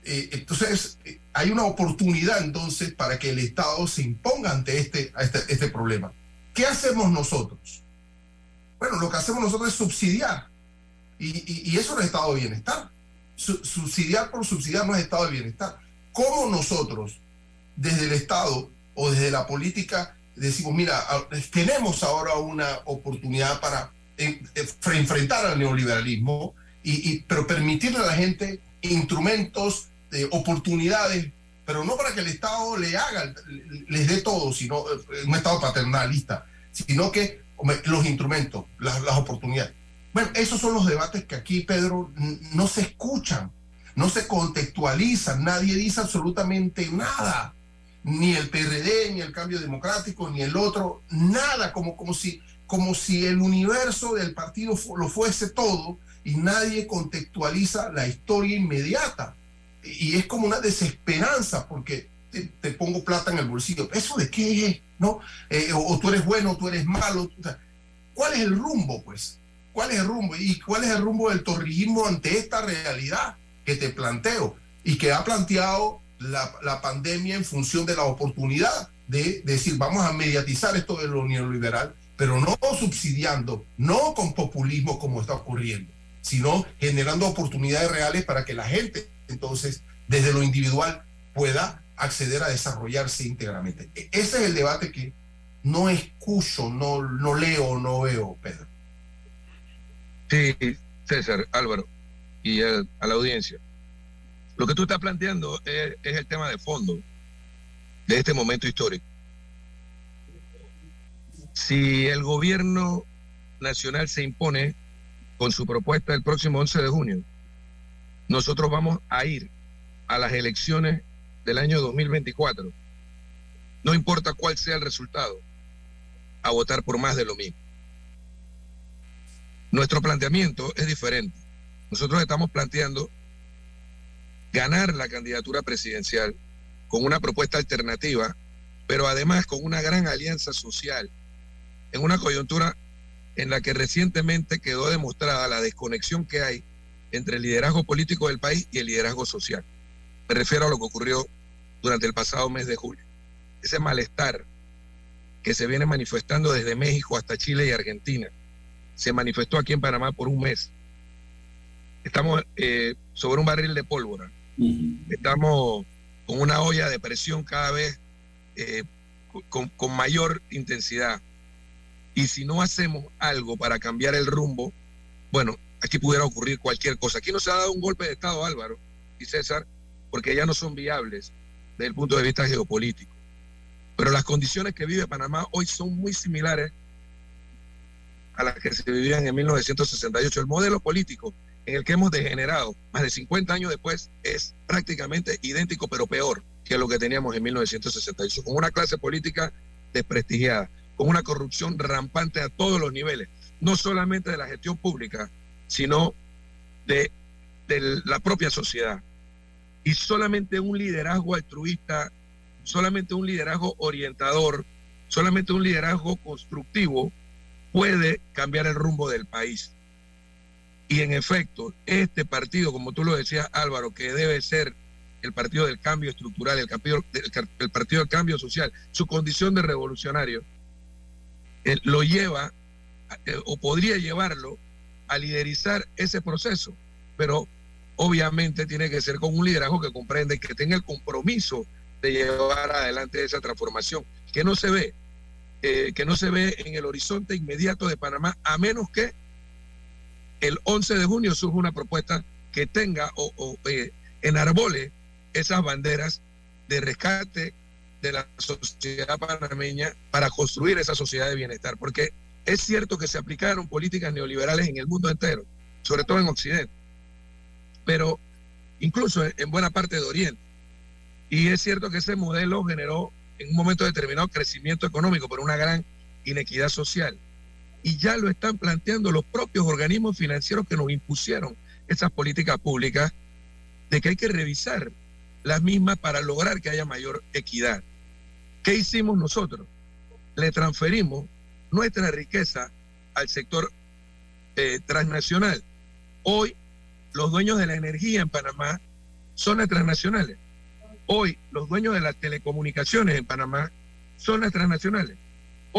Eh, entonces, eh, hay una oportunidad entonces para que el Estado se imponga ante este, este, este, problema. ¿Qué hacemos nosotros? Bueno, lo que hacemos nosotros es subsidiar. Y, eso no es estado de bienestar. subsidiar por subsidiar no es estado de bienestar. ¿Cómo nosotros, desde el Estado o desde la política, decimos, mira, tenemos ahora una oportunidad para enfrentar al neoliberalismo, y, pero permitirle a la gente instrumentos, eh, oportunidades, pero no para que el Estado le haga, les dé todo, sino eh, un Estado paternalista, sino que los instrumentos, las, las oportunidades. Bueno, esos son los debates que aquí, Pedro, no se escuchan, no se contextualizan, nadie dice absolutamente nada ni el PRD, ni el Cambio Democrático, ni el otro, nada, como, como, si, como si el universo del partido lo fuese todo y nadie contextualiza la historia inmediata. Y es como una desesperanza porque te, pongo plata en el bolsillo. ¿Eso de qué es? ¿No? Eh, o, tú eres bueno, o tú eres malo. ¿Cuál es el rumbo, pues? ¿Cuál es el rumbo? ¿Y cuál es el rumbo del torrijismo ante esta realidad que te planteo? Y que ha planteado la, pandemia en función de la oportunidad de, decir, vamos a mediatizar esto de lo neoliberal, pero no subsidiando, no con populismo como está ocurriendo, sino generando oportunidades reales para que la gente, entonces, desde lo individual, pueda acceder a desarrollarse íntegramente. E, ese es el debate que no escucho, no, no leo, no veo, Pedro. Sí, César, Álvaro, y a la audiencia. Lo que tú estás planteando es, el tema de fondo de este momento histórico. Si el gobierno nacional se impone con su propuesta el próximo 11 de junio, nosotros vamos a ir a las elecciones del año 2024, no importa cuál sea el resultado, a votar por más de lo mismo. Nuestro planteamiento es diferente. Nosotros estamos planteando ganar la candidatura presidencial con una propuesta alternativa, pero además con una gran alianza social, en una coyuntura en la que recientemente quedó demostrada la desconexión que hay entre el liderazgo político del país y el liderazgo social. Me refiero a lo que ocurrió durante el pasado mes de julio. Ese malestar que se viene manifestando desde México hasta Chile y Argentina, se manifestó aquí en Panamá por un mes. Estamos eh, sobre un barril de pólvora Estamos con una olla de presión cada vez eh, con, con, mayor intensidad. Y si no hacemos algo para cambiar el rumbo, bueno, aquí pudiera ocurrir cualquier cosa. Aquí no se ha dado un golpe de Estado, Álvaro y César, porque ya no son viables desde el punto de vista geopolítico. Pero las condiciones que vive Panamá hoy son muy similares a las que se vivían en 1968. El modelo político en el que hemos degenerado más de 50 años después es prácticamente idéntico, pero peor que lo que teníamos en 1968, con una clase política desprestigiada, con una corrupción rampante a todos los niveles, no solamente de la gestión pública, sino de, la propia sociedad. Y solamente un liderazgo altruista, solamente un liderazgo orientador, solamente un liderazgo constructivo puede cambiar el rumbo del país. Y en efecto, este partido, como tú lo decías Álvaro, que debe ser el partido del cambio estructural, el, partido, el partido del cambio social, su condición de revolucionario, eh, lo lleva eh, o podría llevarlo a liderizar ese proceso, pero obviamente tiene que ser con un liderazgo que comprende y que tenga el compromiso de llevar adelante esa transformación, que no se ve, eh, que no se ve en el horizonte inmediato de Panamá, a menos que el 11 de junio surge una propuesta que tenga o, o eh, enarbole esas banderas de rescate de la sociedad panameña para construir esa sociedad de bienestar. Porque es cierto que se aplicaron políticas neoliberales en el mundo entero, sobre todo en Occidente, pero incluso en buena parte de Oriente. Y es cierto que ese modelo generó en un momento determinado crecimiento económico, pero una gran inequidad social. Y ya lo están planteando los propios organismos financieros que nos impusieron esas políticas públicas de que hay que revisar las mismas para lograr que haya mayor equidad. ¿Qué hicimos nosotros? Le transferimos nuestra riqueza al sector eh, transnacional. Hoy los dueños de la energía en Panamá son las transnacionales. Hoy los dueños de las telecomunicaciones en Panamá son las transnacionales.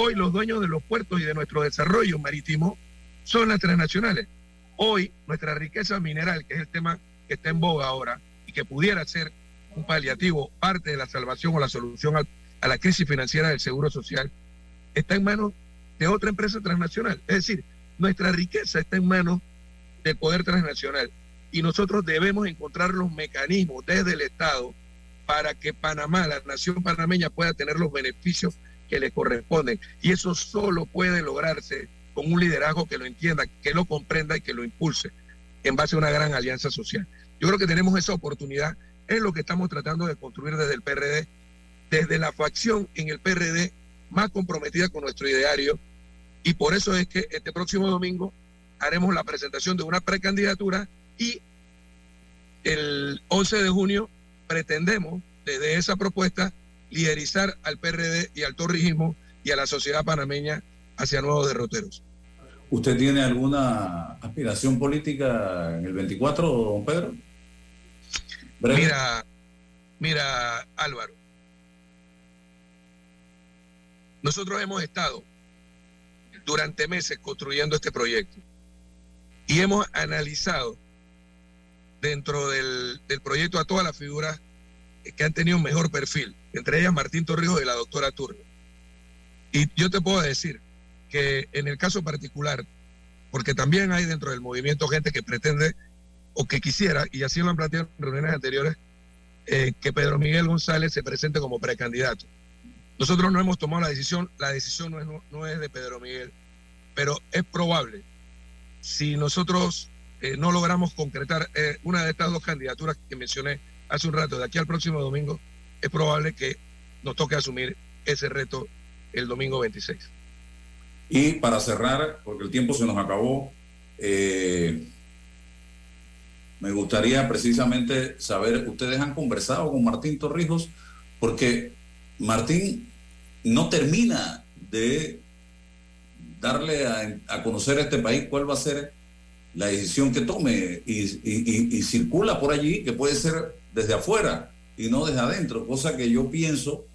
Hoy los dueños de los puertos y de nuestro desarrollo marítimo son las transnacionales. Hoy nuestra riqueza mineral, que es el tema que está en boga ahora y que pudiera ser un paliativo, parte de la salvación o la solución a, la crisis financiera del Seguro Social, está en manos de otra empresa transnacional. Es decir, nuestra riqueza está en manos del poder transnacional y nosotros debemos encontrar los mecanismos desde el Estado para que Panamá, la nación panameña, pueda tener los beneficios que le corresponden. Y eso solo puede lograrse con un liderazgo que lo entienda, que lo comprenda y que lo impulse en base a una gran alianza social. Yo creo que tenemos esa oportunidad, es lo que estamos tratando de construir desde el PRD, desde la facción en el PRD más comprometida con nuestro ideario, y por eso es que este próximo domingo haremos la presentación de una precandidatura y el 11 de junio pretendemos desde esa propuesta liderizar al PRD y al torrijismo y a la sociedad panameña hacia nuevos derroteros. ¿Usted tiene alguna aspiración política en el 24, don Pedro? Mira, mira, Álvaro. Nosotros hemos estado durante meses construyendo este proyecto y hemos analizado dentro del, del proyecto a todas las figuras que han tenido un mejor perfil, entre ellas Martín Torrijos y la doctora Turner. Y yo te puedo decir que en el caso particular, porque también hay dentro del movimiento gente que pretende o que quisiera, y así lo han planteado en reuniones anteriores, eh, que Pedro Miguel González se presente como precandidato. Nosotros no hemos tomado la decisión, la decisión no es, de Pedro Miguel, pero es probable, si nosotros eh, no logramos concretar eh, una de estas dos candidaturas que mencioné hace un rato, de aquí al próximo domingo, es probable que nos toque asumir ese reto el domingo 26. Y para cerrar, porque el tiempo se nos acabó, eh, me gustaría precisamente saber, ustedes han conversado con Martín Torrijos, porque Martín no termina de darle a, conocer a este país cuál va a ser la decisión que tome. Y circula por allí, que puede ser desde afuera y no desde adentro, cosa que yo pienso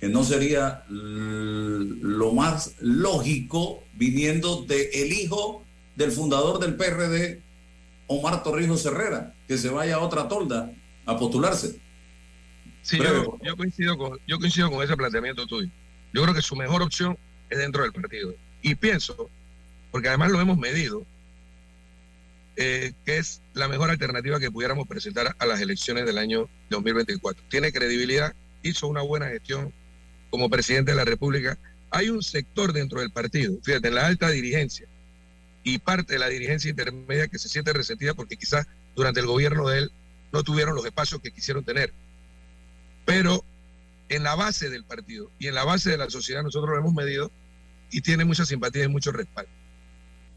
que no sería lo más lógico viniendo de el hijo del fundador del PRD, Omar Torrijos Herrera, que se vaya a otra tolda a postularse. Sí, yo, coincido con, yo coincido con ese planteamiento tuyo. Yo creo que su mejor opción es dentro del partido. Y pienso, porque además lo hemos medido, eh, que es la mejor alternativa que pudiéramos presentar a las elecciones del año 2024. Tiene credibilidad, hizo una buena gestión como presidente de la República. Hay un sector dentro del partido, fíjate, en la alta dirigencia y parte de la dirigencia intermedia que se siente resentida porque quizás durante el gobierno de él no tuvieron los espacios que quisieron tener. Pero en la base del partido y en la base de la sociedad nosotros lo hemos medido y tiene mucha simpatía y mucho respaldo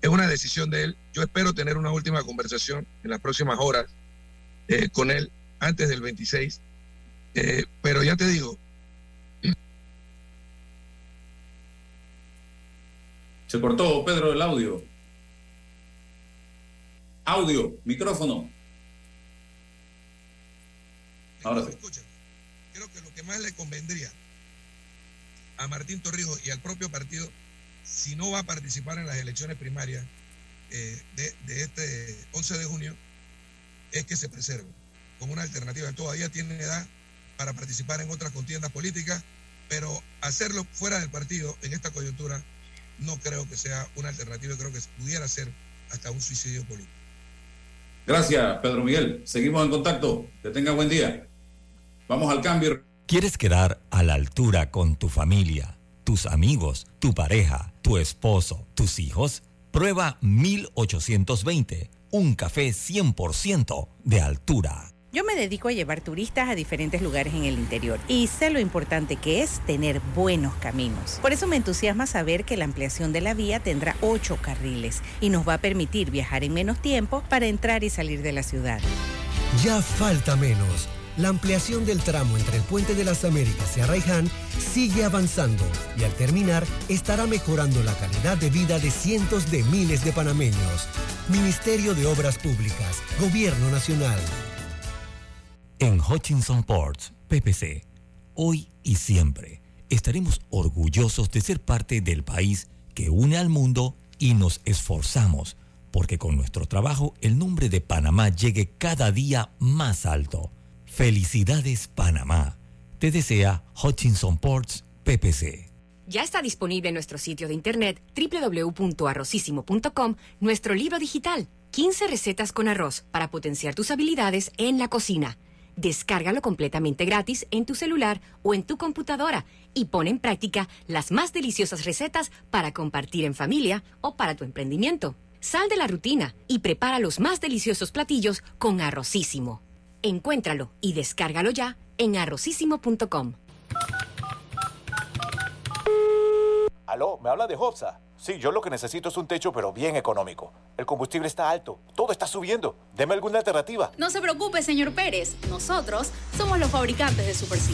es una decisión de él. Yo espero tener una última conversación en las próximas horas eh, con él antes del 26. Eh, pero ya te digo. Se cortó, Pedro, el audio. Audio, micrófono. Ahora sí. creo que lo que más le convendría a Martín Torrijos y al propio partido si no va a participar en las elecciones primarias eh, de, este 11 de junio, es que se preserve como una alternativa. Todavía tiene edad para participar en otras contiendas políticas, pero hacerlo fuera del partido en esta coyuntura no creo que sea una alternativa, creo que pudiera ser hasta un suicidio político. Gracias, Pedro Miguel. Seguimos en contacto. Que tenga buen día. Vamos al cambio. ¿Quieres quedar a la altura con tu familia, tus amigos, tu pareja, tu esposo, tus hijos? Prueba 1820, un café 100% de altura. Yo me dedico a llevar turistas a diferentes lugares en el interior y sé lo importante que es tener buenos caminos. Por eso me entusiasma saber que la ampliación de la vía tendrá ocho carriles y nos va a permitir viajar en menos tiempo para entrar y salir de la ciudad. Ya falta menos. La ampliación del tramo entre el Puente de las Américas y Arraiján sigue avanzando y al terminar estará mejorando la calidad de vida de cientos de miles de panameños. Ministerio de Obras Públicas, Gobierno Nacional. En Hutchinson Ports, PPC, hoy y siempre estaremos orgullosos de ser parte del país que une al mundo y nos esforzamos porque con nuestro trabajo el nombre de Panamá llegue cada día más alto. Felicidades Panamá. Te desea Hutchinson Ports PPC. Ya está disponible en nuestro sitio de internet www.arrocísimo.com nuestro libro digital, 15 recetas con arroz para potenciar tus habilidades en la cocina. Descárgalo completamente gratis en tu celular o en tu computadora y pon en práctica las más deliciosas recetas para compartir en familia o para tu emprendimiento. Sal de la rutina y prepara los más deliciosos platillos con Arrocísimo. Encuéntralo y descárgalo ya en arrocísimo.com. Aló, ¿me habla de Hopsa? Sí, yo lo que necesito es un techo, pero bien económico. El combustible está alto, todo está subiendo. Deme alguna alternativa. No se preocupe, señor Pérez. Nosotros somos los fabricantes de Super C.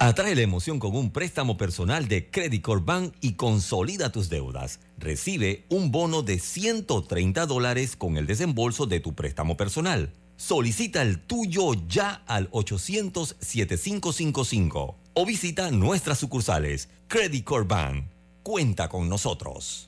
Atrae la emoción con un préstamo personal de Credit Bank y consolida tus deudas. Recibe un bono de 130 dólares con el desembolso de tu préstamo personal. Solicita el tuyo ya al 800-7555 o visita nuestras sucursales. Credit Bank. Cuenta con nosotros.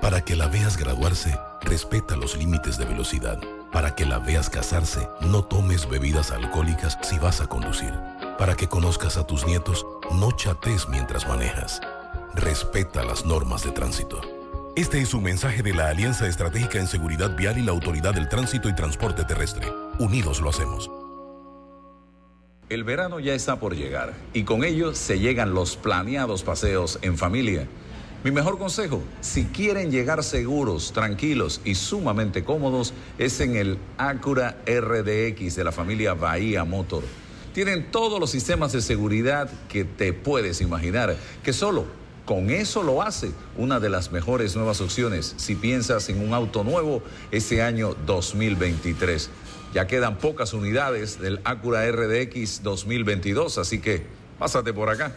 Para que la veas graduarse, respeta los límites de velocidad. Para que la veas casarse, no tomes bebidas alcohólicas si vas a conducir. Para que conozcas a tus nietos, no chates mientras manejas. Respeta las normas de tránsito. Este es un mensaje de la Alianza Estratégica en Seguridad Vial y la Autoridad del Tránsito y Transporte Terrestre. Unidos lo hacemos. El verano ya está por llegar y con ello se llegan los planeados paseos en familia. Mi mejor consejo, si quieren llegar seguros, tranquilos y sumamente cómodos, es en el Acura RDX de la familia Bahía Motor. Tienen todos los sistemas de seguridad que te puedes imaginar, que solo con eso lo hace una de las mejores nuevas opciones si piensas en un auto nuevo este año 2023. Ya quedan pocas unidades del Acura RDX 2022, así que pásate por acá.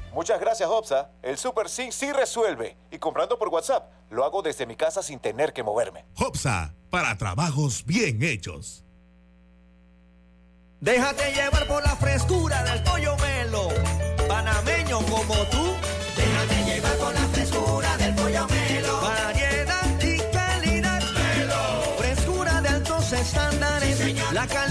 Muchas gracias, Hopsa. El Super C sí resuelve. Y comprando por WhatsApp, lo hago desde mi casa sin tener que moverme. Hopsa, para trabajos bien hechos. Déjate llevar por la frescura del pollo melo. Panameño como tú. Déjate llevar por la frescura del pollo melo. Variedad y calidad. Melo. Frescura de altos estándares. la calidad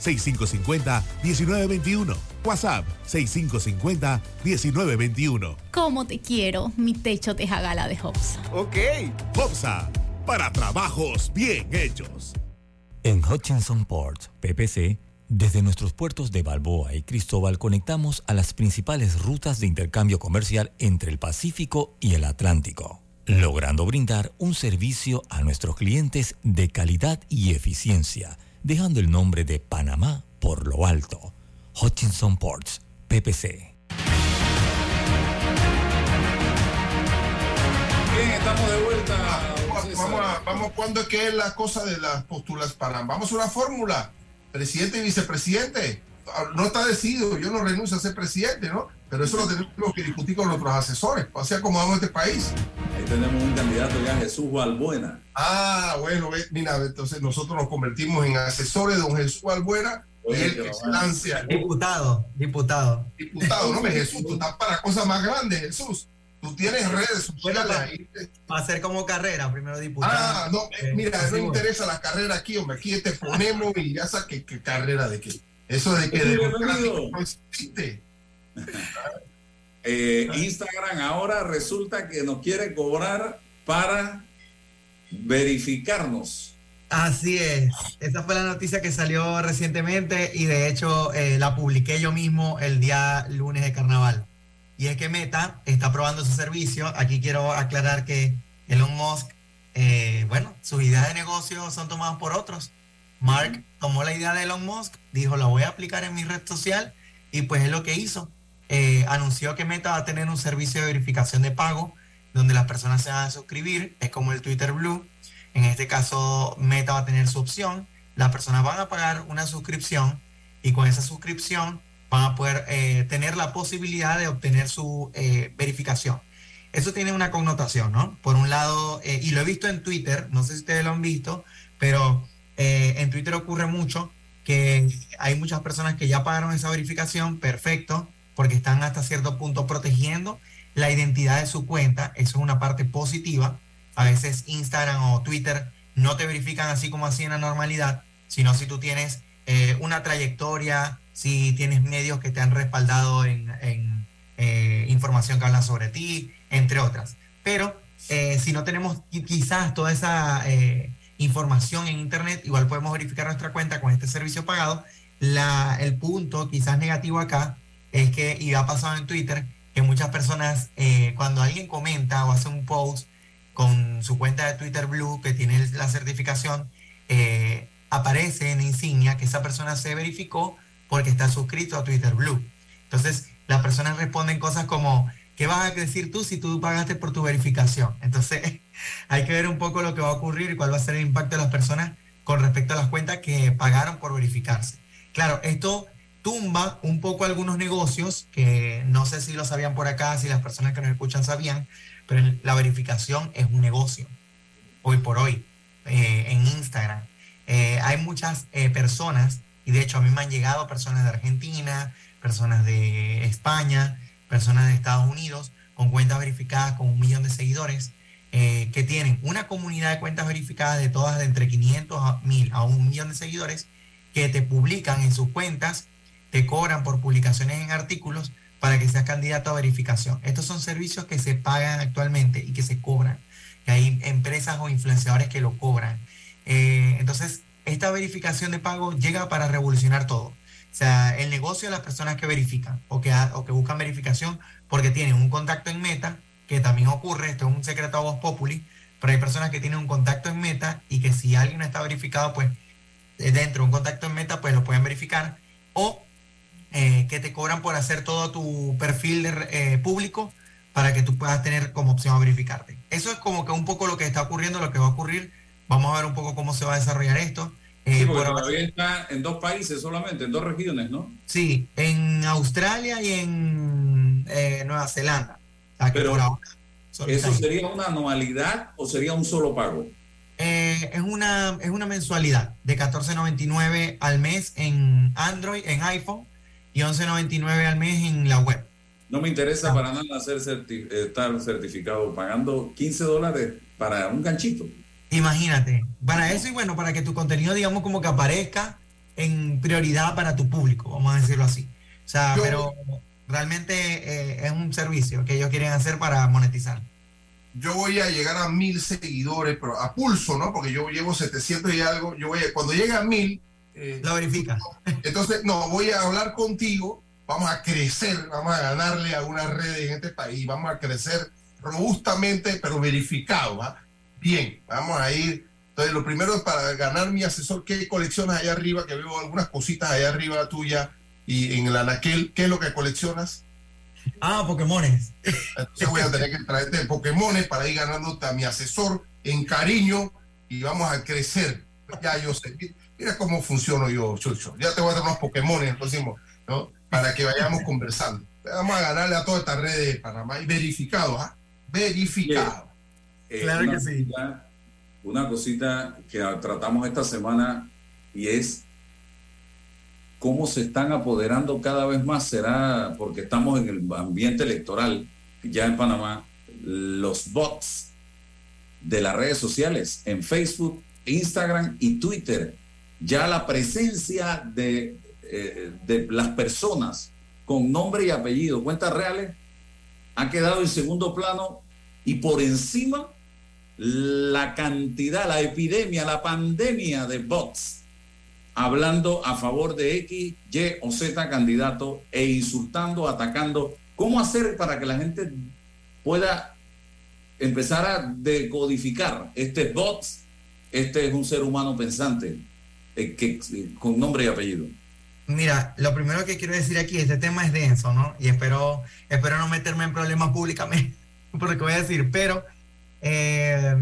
6550-1921. WhatsApp 6550-1921. ¿Cómo te quiero, mi techo de jagala de Hopsa? Ok. Hopsa, para trabajos bien hechos. En Hutchinson Ports, PPC, desde nuestros puertos de Balboa y Cristóbal conectamos a las principales rutas de intercambio comercial entre el Pacífico y el Atlántico, logrando brindar un servicio a nuestros clientes de calidad y eficiencia, dejando el nombre de Panamá por lo alto. Hutchinson Ports, PPC. Bien, estamos de vuelta. Vamos, vamos a- vamos, ¿cuándo es que es la cosa de las postulas para? Vamos a una fórmula. Presidente y vicepresidente. No está decidido, yo no renuncio a ser presidente, ¿no? Pero eso lo tenemos que discutir con nuestros asesores. Así acomodamos este país. Ahí tenemos un candidato ya, Jesús Balbuena. Ah, bueno, mira, entonces nosotros nos convertimos en asesores de don Jesús Albuera y Oye, él pero que se bueno. al- Diputado, diputado. Diputado, no me Jesús, tú estás para cosas más grandes, Jesús. Tú tienes redes Bueno, sociales pa- ahí. Va a ser como carrera, primero diputado. Ah, no, eh, mira, no interesa la carrera aquí, hombre. Aquí te ponemos y ya sabes que, que carrera de qué. Eso de que democrático no existe. (laughs) Eh, Instagram ahora resulta que nos quiere cobrar para verificarnos. Así es. Esa fue la noticia que salió recientemente y de hecho eh, la publiqué yo mismo el día lunes de carnaval. Y es que Meta está probando su servicio. Aquí quiero aclarar que Elon Musk, eh, bueno, sus ideas de negocio son tomadas por otros. Mark tomó la idea de Elon Musk, dijo la voy a aplicar en mi red social y pues es lo que hizo. eh, anunció que Meta va a tener un servicio de verificación de pago donde las personas se van a suscribir, es como el Twitter Blue. En este caso, Meta va a tener su opción. Las personas van a pagar una suscripción y con esa suscripción van a poder eh, tener la posibilidad de obtener su eh, verificación. Eso tiene una connotación, ¿no? Por un lado, y lo he visto en Twitter, no sé si ustedes lo han visto, pero en Twitter ocurre mucho que hay muchas personas que ya pagaron esa verificación, perfecto, porque están hasta cierto punto protegiendo la identidad de su cuenta, eso es una parte positiva. A veces Instagram o Twitter no te verifican así como así en la normalidad, sino si tú tienes una trayectoria, si tienes medios que te han respaldado en, eh, información que hablan sobre ti, entre otras. Pero eh, si no tenemos quizás toda esa eh, información en Internet, igual podemos verificar nuestra cuenta con este servicio pagado. La, el punto quizás negativo acá es que, y ha pasado en Twitter, que muchas personas, cuando alguien comenta o hace un post con su cuenta de Twitter Blue que tiene la certificación, aparece en insignia que esa persona se verificó porque está suscrito a Twitter Blue. Entonces, las personas responden cosas como, ¿qué vas a decir tú si tú pagaste por tu verificación? Entonces, hay que ver un poco lo que va a ocurrir y cuál va a ser el impacto de las personas con respecto a las cuentas que pagaron por verificarse. Claro, esto tumba un poco algunos negocios que no sé si lo sabían por acá, si las personas que nos escuchan sabían, pero la verificación es un negocio, hoy por hoy, eh, en Instagram. Eh, hay muchas eh, personas y de hecho a mí me han llegado personas de Argentina, personas de España, personas de Estados Unidos con cuentas verificadas con un millón de seguidores eh, que tienen una comunidad de cuentas verificadas de todas de entre 500 a 1000 a un millón de seguidores que te publican en sus cuentas, te cobran por publicaciones en artículos para que seas candidato a verificación. Estos son servicios que se pagan actualmente y que se cobran. Y hay empresas o influenciadores que lo cobran. Eh, entonces, esta verificación de pago llega para revolucionar todo. O sea, el negocio de las personas que verifican o que, o que buscan verificación porque tienen un contacto en meta, que también ocurre, esto es un secreto a voz populi, pero hay personas que tienen un contacto en meta y que si alguien no está verificado, pues eh, dentro de un contacto en meta, pues lo pueden verificar. O eh, que te cobran por hacer todo tu perfil de, eh, público para que tú puedas tener como opción a verificarte. Eso es como que un poco lo que está ocurriendo, lo que va a ocurrir. Vamos a ver un poco cómo se va a desarrollar esto. Sí, porque todavía está en dos países solamente, en dos regiones, ¿no? Sí, en Australia y en Nueva Zelanda. Pero, ¿eso sería una anualidad o sería un solo pago? Eh, es, una, es una mensualidad de 14.99 al mes en Android, en iPhone, y 11.99 al mes en la web. No me interesa para nada hacer estar certificado pagando 15 dólares para un ganchito. Imagínate, para eso y bueno, para que tu contenido, digamos, como que aparezca en prioridad para tu público, vamos a decirlo así. O sea, pero realmente eh, es un servicio que ellos quieren hacer para monetizar. Yo voy a llegar a mil seguidores, pero a pulso, ¿no? Porque yo llevo 700 y algo. Yo voy cuando llegue a mil. Eh, Lo verifica. (laughs) Entonces, no, voy a hablar contigo. Vamos a crecer, vamos a ganarle a una red en este país. Vamos a crecer robustamente, pero verificado. ¿va? Bien, vamos a ir. Entonces, lo primero es para ganar mi asesor, ¿qué coleccionas allá arriba? Que veo algunas cositas allá arriba tuya y en el anaquel, ¿qué es lo que coleccionas? Ah, Pokémones. Entonces voy a tener que traerte Pokémones para ir ganando a mi asesor en cariño y vamos a crecer. Ya yo sé, mira cómo funciono yo, Chucho. Ya te voy a dar unos Pokémones próximo, ¿no? Para que vayamos conversando. Vamos a ganarle a toda esta red de Panamá y verificado, ¿ah? Verificado. Eh, claro que sí. una cosita que tratamos esta semana y es cómo se están apoderando cada vez más, será porque estamos en el ambiente electoral ya en Panamá, los bots de las redes sociales, en Facebook, Instagram y Twitter. Ya la presencia de, eh, de las personas con nombre y apellido, cuentas reales, ha quedado en segundo plano y por encima la cantidad, la epidemia, la pandemia de bots hablando a favor de X, Y o Z candidato e insultando, atacando. ¿Cómo hacer para que la gente pueda empezar a decodificar este bots? Este es un ser humano pensante eh, que, con nombre y apellido. Mira, lo primero que quiero decir aquí, este tema es denso, ¿no? Y espero, espero no meterme en problemas públicamente (laughs) por lo que voy a decir, pero eh,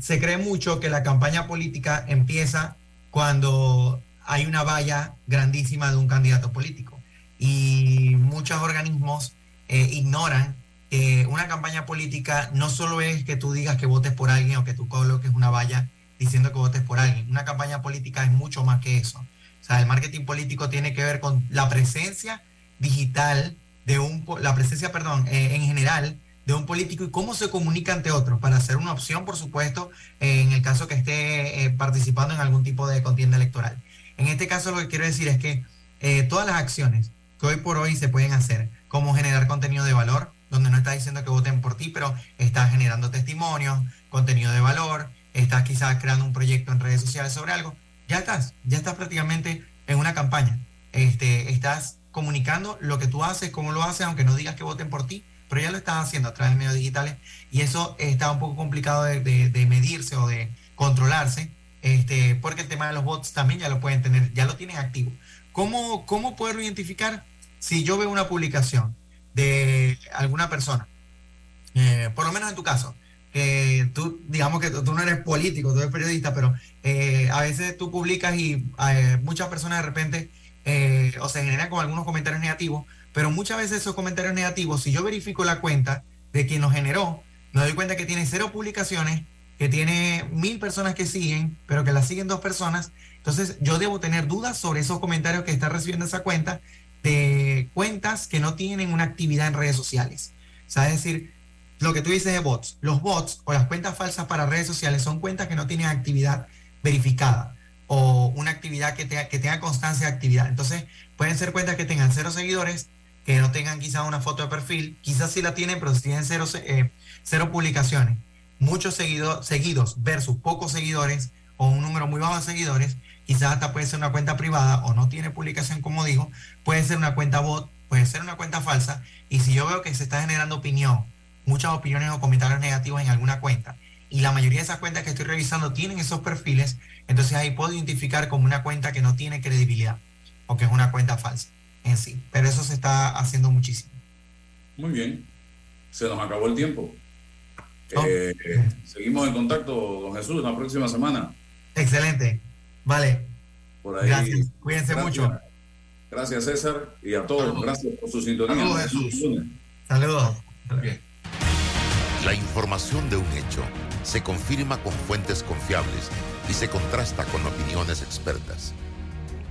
se cree mucho que la campaña política empieza cuando hay una valla grandísima de un candidato político. Y muchos organismos eh, ignoran que una campaña política no solo es que tú digas que votes por alguien o que tú coloques una valla diciendo que votes por alguien. Una campaña política es mucho más que eso. O sea, el marketing político tiene que ver con la presencia digital de un, la presencia, perdón, eh, en general de un político y cómo se comunica ante otros para hacer una opción, por supuesto, en el caso que esté eh, participando en algún tipo de contienda electoral. En este caso lo que quiero decir es que eh, todas las acciones que hoy por hoy se pueden hacer, como generar contenido de valor, donde no estás diciendo que voten por ti, pero estás generando testimonios, contenido de valor, estás quizás creando un proyecto en redes sociales sobre algo, ya estás, ya estás prácticamente en una campaña. Este, estás comunicando lo que tú haces, cómo lo haces, aunque no digas que voten por ti, pero ya lo estás haciendo a través de medios digitales y eso está un poco complicado de, medirse o de controlarse, este, porque el tema de los bots también ya lo pueden tener, ya lo tienen activo. ¿Cómo, cómo poder identificar si yo veo una publicación de alguna persona, eh, por lo menos en tu caso, eh, tú, digamos que tú no eres político, tú eres periodista, pero eh, a veces tú publicas y muchas personas de repente o se generan con algunos comentarios negativos, pero muchas veces esos comentarios negativos, si yo verifico la cuenta de quien los generó, me doy cuenta que tiene cero publicaciones, que tiene mil personas que siguen, pero que la siguen dos personas. Entonces yo debo tener dudas sobre esos comentarios que está recibiendo esa cuenta de cuentas que no tienen una actividad en redes sociales. O sea, es decir, lo que tú dices de bots. Los bots o las cuentas falsas para redes sociales son cuentas que no tienen actividad verificada o una actividad que tenga, que tenga constancia de actividad. Entonces, pueden ser cuentas que tengan cero seguidores, que no tengan quizás una foto de perfil, quizás sí la tienen, pero si tienen cero, eh, cero publicaciones, muchos seguidos seguidos versus pocos seguidores o un número muy bajo de seguidores, quizás hasta puede ser una cuenta privada o no tiene publicación como digo, puede ser una cuenta bot, puede ser una cuenta falsa, y si yo veo que se está generando opinión, muchas opiniones o comentarios negativos en alguna cuenta, y la mayoría de esas cuentas que estoy revisando tienen esos perfiles, entonces ahí puedo identificar como una cuenta que no tiene credibilidad o que es una cuenta falsa en sí. Pero eso se está haciendo muchísimo. Muy bien. Se nos acabó el tiempo. Eh, seguimos en contacto, don Jesús, la próxima semana. Excelente. Vale. Gracias. Cuídense mucho. Gracias, César, y a todos. Gracias por su sintonía. Saludos, Jesús. Saludos. La información de un hecho se confirma con fuentes confiables y se contrasta con opiniones expertas.